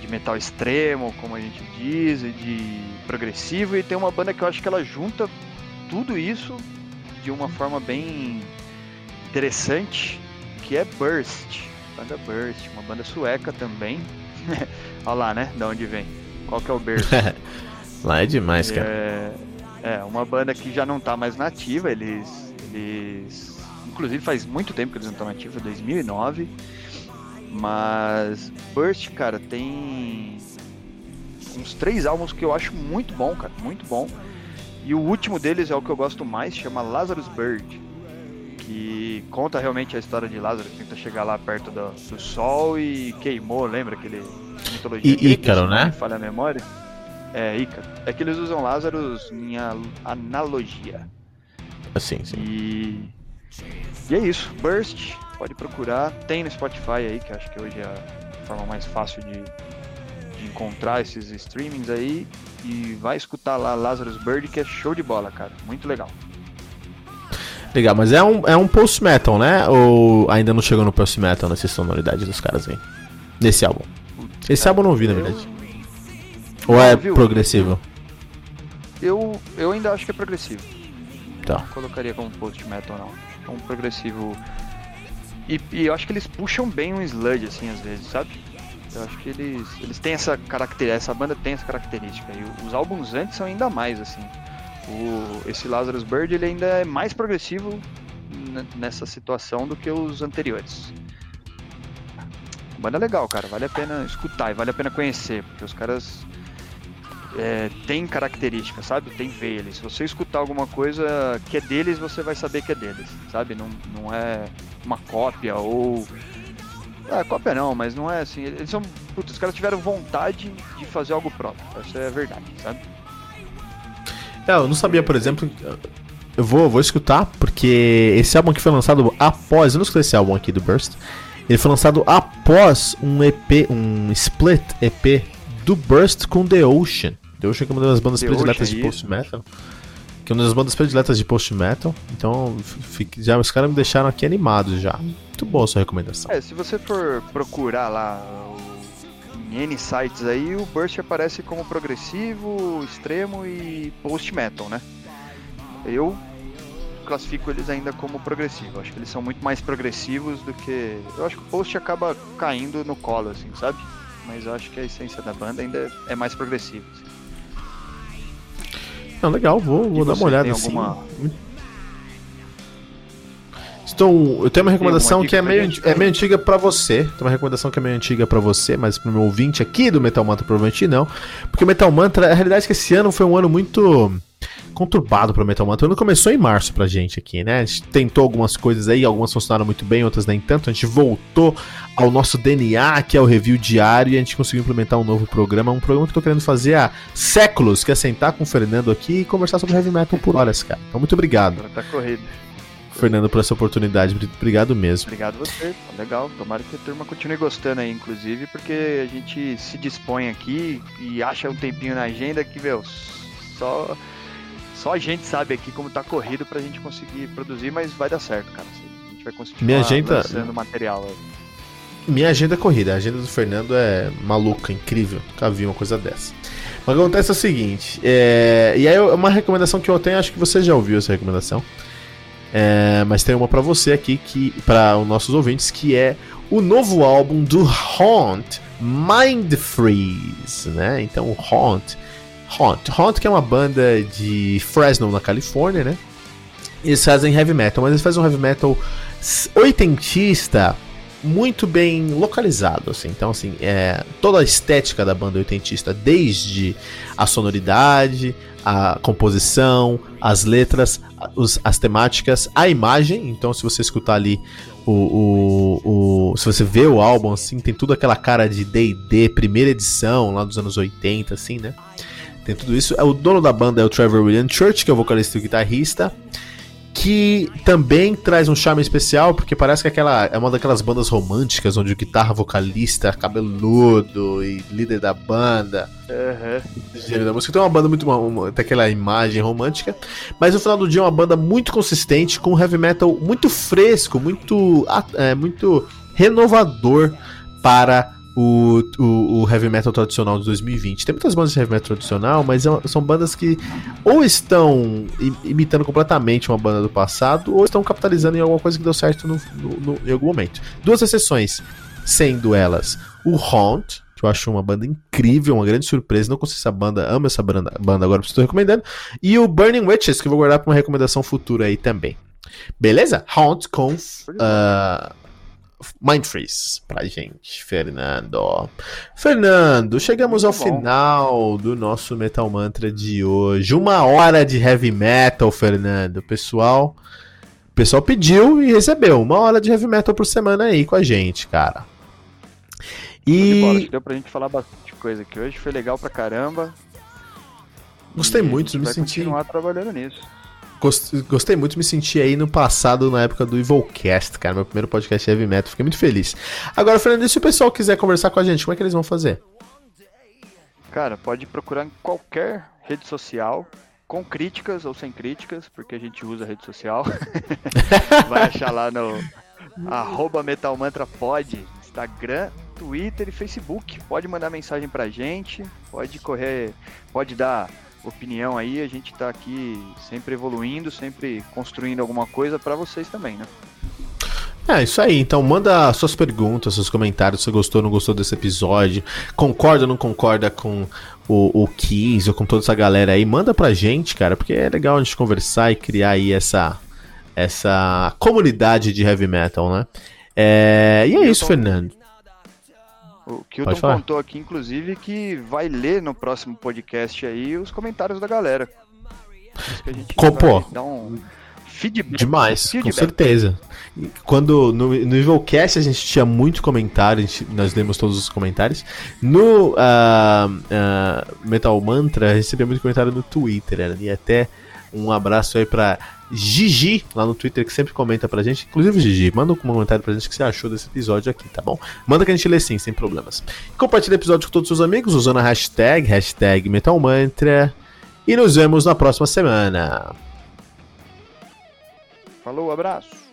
de metal extremo, como a gente diz, e de progressivo. E tem uma banda que eu acho que ela junta tudo isso de uma forma bem interessante, que é Burst. Banda Burst, uma banda sueca também. Olha lá, né? Da onde vem. Qual que é o Burst? Lá é demais, cara. É, é, uma banda que já não tá mais nativa, eles, eles. Inclusive faz muito tempo que eles não estão nativos, 2009. Mas Burst, cara, tem uns três álbuns que eu acho muito bom, cara, muito bom. E o último deles é o que eu gosto mais, chama Lazarus Bird. Que conta realmente a história de Lázaro que tenta chegar lá perto do, do sol e queimou, lembra aquele mitologia I- Ícaro, não né? me Falha a memória. É, Ícaro. É que eles usam Lázaros em analogia. Assim, sim. E, e é isso. Burst, pode procurar. Tem no Spotify aí, que acho que hoje é a forma mais fácil de, de encontrar esses streamings aí. E vai escutar lá Lazarus Bird, que é show de bola, cara. Muito legal. Legal, mas é um, é um post-metal, né? Ou ainda não chegou no post-metal nessa sonoridade dos caras aí? Nesse álbum. Esse álbum eu não ouvi, na verdade. Ou é Viu? progressivo? Eu, eu ainda acho que é progressivo. Tá. Não colocaria como post metal, não. É um progressivo. E, e eu acho que eles puxam bem um sludge, assim, às vezes, sabe? Eu acho que eles, eles têm essa característica, essa banda tem essa característica. E os álbuns antes são ainda mais, assim. O, esse Lazarus Bird, ele ainda é mais progressivo nessa situação do que os anteriores. Banda legal, cara. Vale a pena escutar e vale a pena conhecer, porque os caras é, tem características, sabe? Tem ali. Se você escutar alguma coisa que é deles, você vai saber que é deles, sabe? Não, não é uma cópia ou. É, cópia não, mas não é assim. Eles são. Putz, os caras tiveram vontade de fazer algo próprio. Essa é a verdade, sabe? É, eu não sabia, por exemplo. Eu vou, vou escutar, porque esse álbum aqui foi lançado após. Eu não escutei esse álbum aqui do Burst. Ele foi lançado após um EP, um split EP do Burst com The Ocean. The Ocean que é uma das bandas The prediletas Ocean, de post-metal. Que é uma das bandas prediletas de post-metal. Então, já, os caras me deixaram aqui animados já. Muito boa a sua recomendação. É, se você for procurar lá em N sites aí, o Burst aparece como progressivo, extremo e post-metal, né? Eu classifico eles ainda como progressivo. Acho que eles são muito mais progressivos do que. Eu acho que o post acaba caindo no colo, assim, sabe? Mas eu acho que a essência da banda ainda é mais progressiva. assim. Não, legal, vou, vou dar uma olhada tem assim. alguma- Estou, eu tenho uma recomendação que é meio, é meio antiga pra você. Tem uma recomendação que é meio antiga pra você, mas pro meu ouvinte aqui do Metal Mantra provavelmente não. Porque o Metal Mantra, a realidade é que esse ano foi um ano muito conturbado pro Metal Mantra. O ano começou em março pra gente aqui, né? A gente tentou algumas coisas aí, algumas funcionaram muito bem, outras nem tanto. A gente voltou ao nosso DNA, que é o review diário, e a gente conseguiu implementar um novo programa, um programa que eu tô querendo fazer há séculos, que é sentar com o Fernando aqui e conversar sobre heavy metal por horas, cara. Então muito obrigado, tá corrido. Fernando, por essa oportunidade. Obrigado mesmo. Obrigado a você, tá legal. Tomara que a turma continue gostando aí, inclusive, porque a gente se dispõe aqui e acha um tempinho na agenda que, meu, só, só a gente sabe aqui como tá corrido pra gente conseguir produzir, mas vai dar certo, cara. A gente vai conseguir Minha agenda- lançando material aí. Minha agenda é corrida, a agenda do Fernando é maluca, incrível. Nunca vi uma coisa dessa. Mas acontece é o seguinte, é... e aí uma recomendação que eu tenho, acho que você já ouviu essa recomendação. É, Mas tem uma pra você aqui, que para os nossos ouvintes, que é o novo álbum do Haunt, Mind Freeze, né? Então, Haunt, Haunt, Haunt que é uma banda de Fresno, na Califórnia, né? Eles fazem heavy metal, mas eles fazem um heavy metal oitentista muito bem localizado, assim. Então, assim, é, toda a estética da banda oitentista, desde a sonoridade, a composição, as letras, os- as temáticas, a imagem. Então, se você escutar ali o, o, o- se você vê o álbum, assim, tem tudo aquela cara de D&D, primeira edição, lá dos anos 80, assim, né? Tem tudo isso. É, O dono da banda é o Trevor William Church, que é o vocalista e o guitarrista que também traz um charme especial, porque parece que aquela é uma daquelas bandas românticas onde o guitarra vocalista, cabeludo e líder da banda, gênero da música, tem uma banda muito uma, uma- tem aquela imagem romântica, mas no final do dia é uma banda muito consistente com heavy metal muito fresco, muito é, muito renovador para o, o, o heavy metal tradicional de 2020. Tem muitas bandas de heavy metal tradicional, mas é são bandas que ou estão imitando completamente uma banda do passado, ou estão capitalizando em alguma coisa que deu certo no, no- no- em algum momento. Duas exceções, sendo elas o Haunt, que eu acho uma banda incrível, uma grande surpresa. Não consigo essa banda, amo essa banda, banda agora, estou recomendando. E o Burning Witches, que eu vou guardar para uma recomendação futura aí também. Beleza? Haunt com uh, Mind Freeze pra gente, Fernando. Fernando, chegamos ao Muito bom. final do nosso Metal Mantra de hoje. Uma hora de heavy metal, Fernando. Pessoal, o pessoal pediu e recebeu uma hora de heavy metal por semana aí com a gente, cara. Bola, E que deu pra gente falar bastante coisa aqui hoje. Foi legal pra caramba. gostei E muito, me senti. continuar trabalhando nisso. Gost- Gostei muito, me senti aí no passado, na época do Evilcast, cara, meu primeiro podcast Heavy Metal, fiquei muito feliz. Agora, Fernando, se o pessoal quiser conversar com a gente, como é que eles vão fazer? Cara, pode procurar em qualquer rede social, com críticas ou sem críticas, porque a gente usa rede social. Vai achar lá no arroba metalmantrapod, Instagram, Twitter e Facebook. Pode mandar mensagem pra gente, pode correr, pode dar opinião aí, a gente tá aqui sempre evoluindo, sempre construindo alguma coisa pra vocês também, né? É, isso aí. Então manda suas perguntas, seus comentários, se você gostou ou não gostou desse episódio. Concorda ou não concorda com o, o Kiss ou com toda essa galera aí. Manda pra gente, cara, porque é legal a gente conversar e criar aí essa, essa comunidade de heavy metal, né? É, e é isso, Fernando. O Kilton contou aqui, inclusive, que vai ler no próximo podcast aí os comentários da galera. Isso que a gente Co- vai pô. dar um feedback. Demais, com Feedback. certeza. E Quando no, no Evilcast a gente tinha muito comentário, a gente- nós lemos todos os comentários. No ah, ah, Metal Mantra, recebia muito comentário no Twitter. né? E até um abraço aí pra Gigi, lá no Twitter, que sempre comenta pra gente. Inclusive, Gigi, manda um comentário pra gente o que você achou desse episódio aqui, tá bom? Manda que a gente lê sim, sem problemas. Compartilha o episódio com todos os seus amigos usando a hashtag, hashtag Metal Mantra. E nos vemos na próxima semana. Falou, abraço.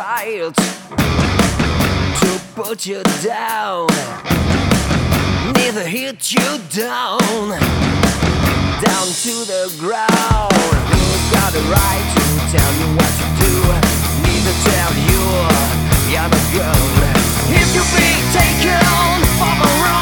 Right to put you down? Neither hit you down. Down to the ground. Who's got the right to tell you what to do? Neither tell you you're not good. If you be taken for a run,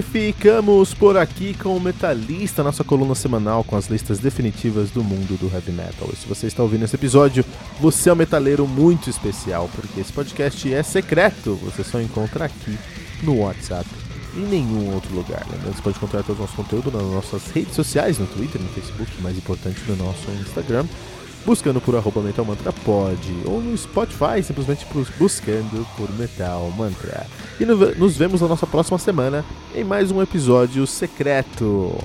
E ficamos por aqui com o Metalista, nossa coluna semanal com as listas definitivas do mundo do heavy metal. E se você está ouvindo esse episódio, você é um metaleiro muito especial, porque esse podcast é secreto, você só encontra aqui no WhatsApp em nenhum outro lugar. Lembrando, você pode encontrar todo o nosso conteúdo nas nossas redes sociais, no Twitter, no Facebook, mais importante, no nosso Instagram, buscando por arroba Metal Mantra Pod, ou no Spotify, simplesmente buscando por Metal Mantra. E no- nos vemos na nossa próxima semana em mais um episódio secreto.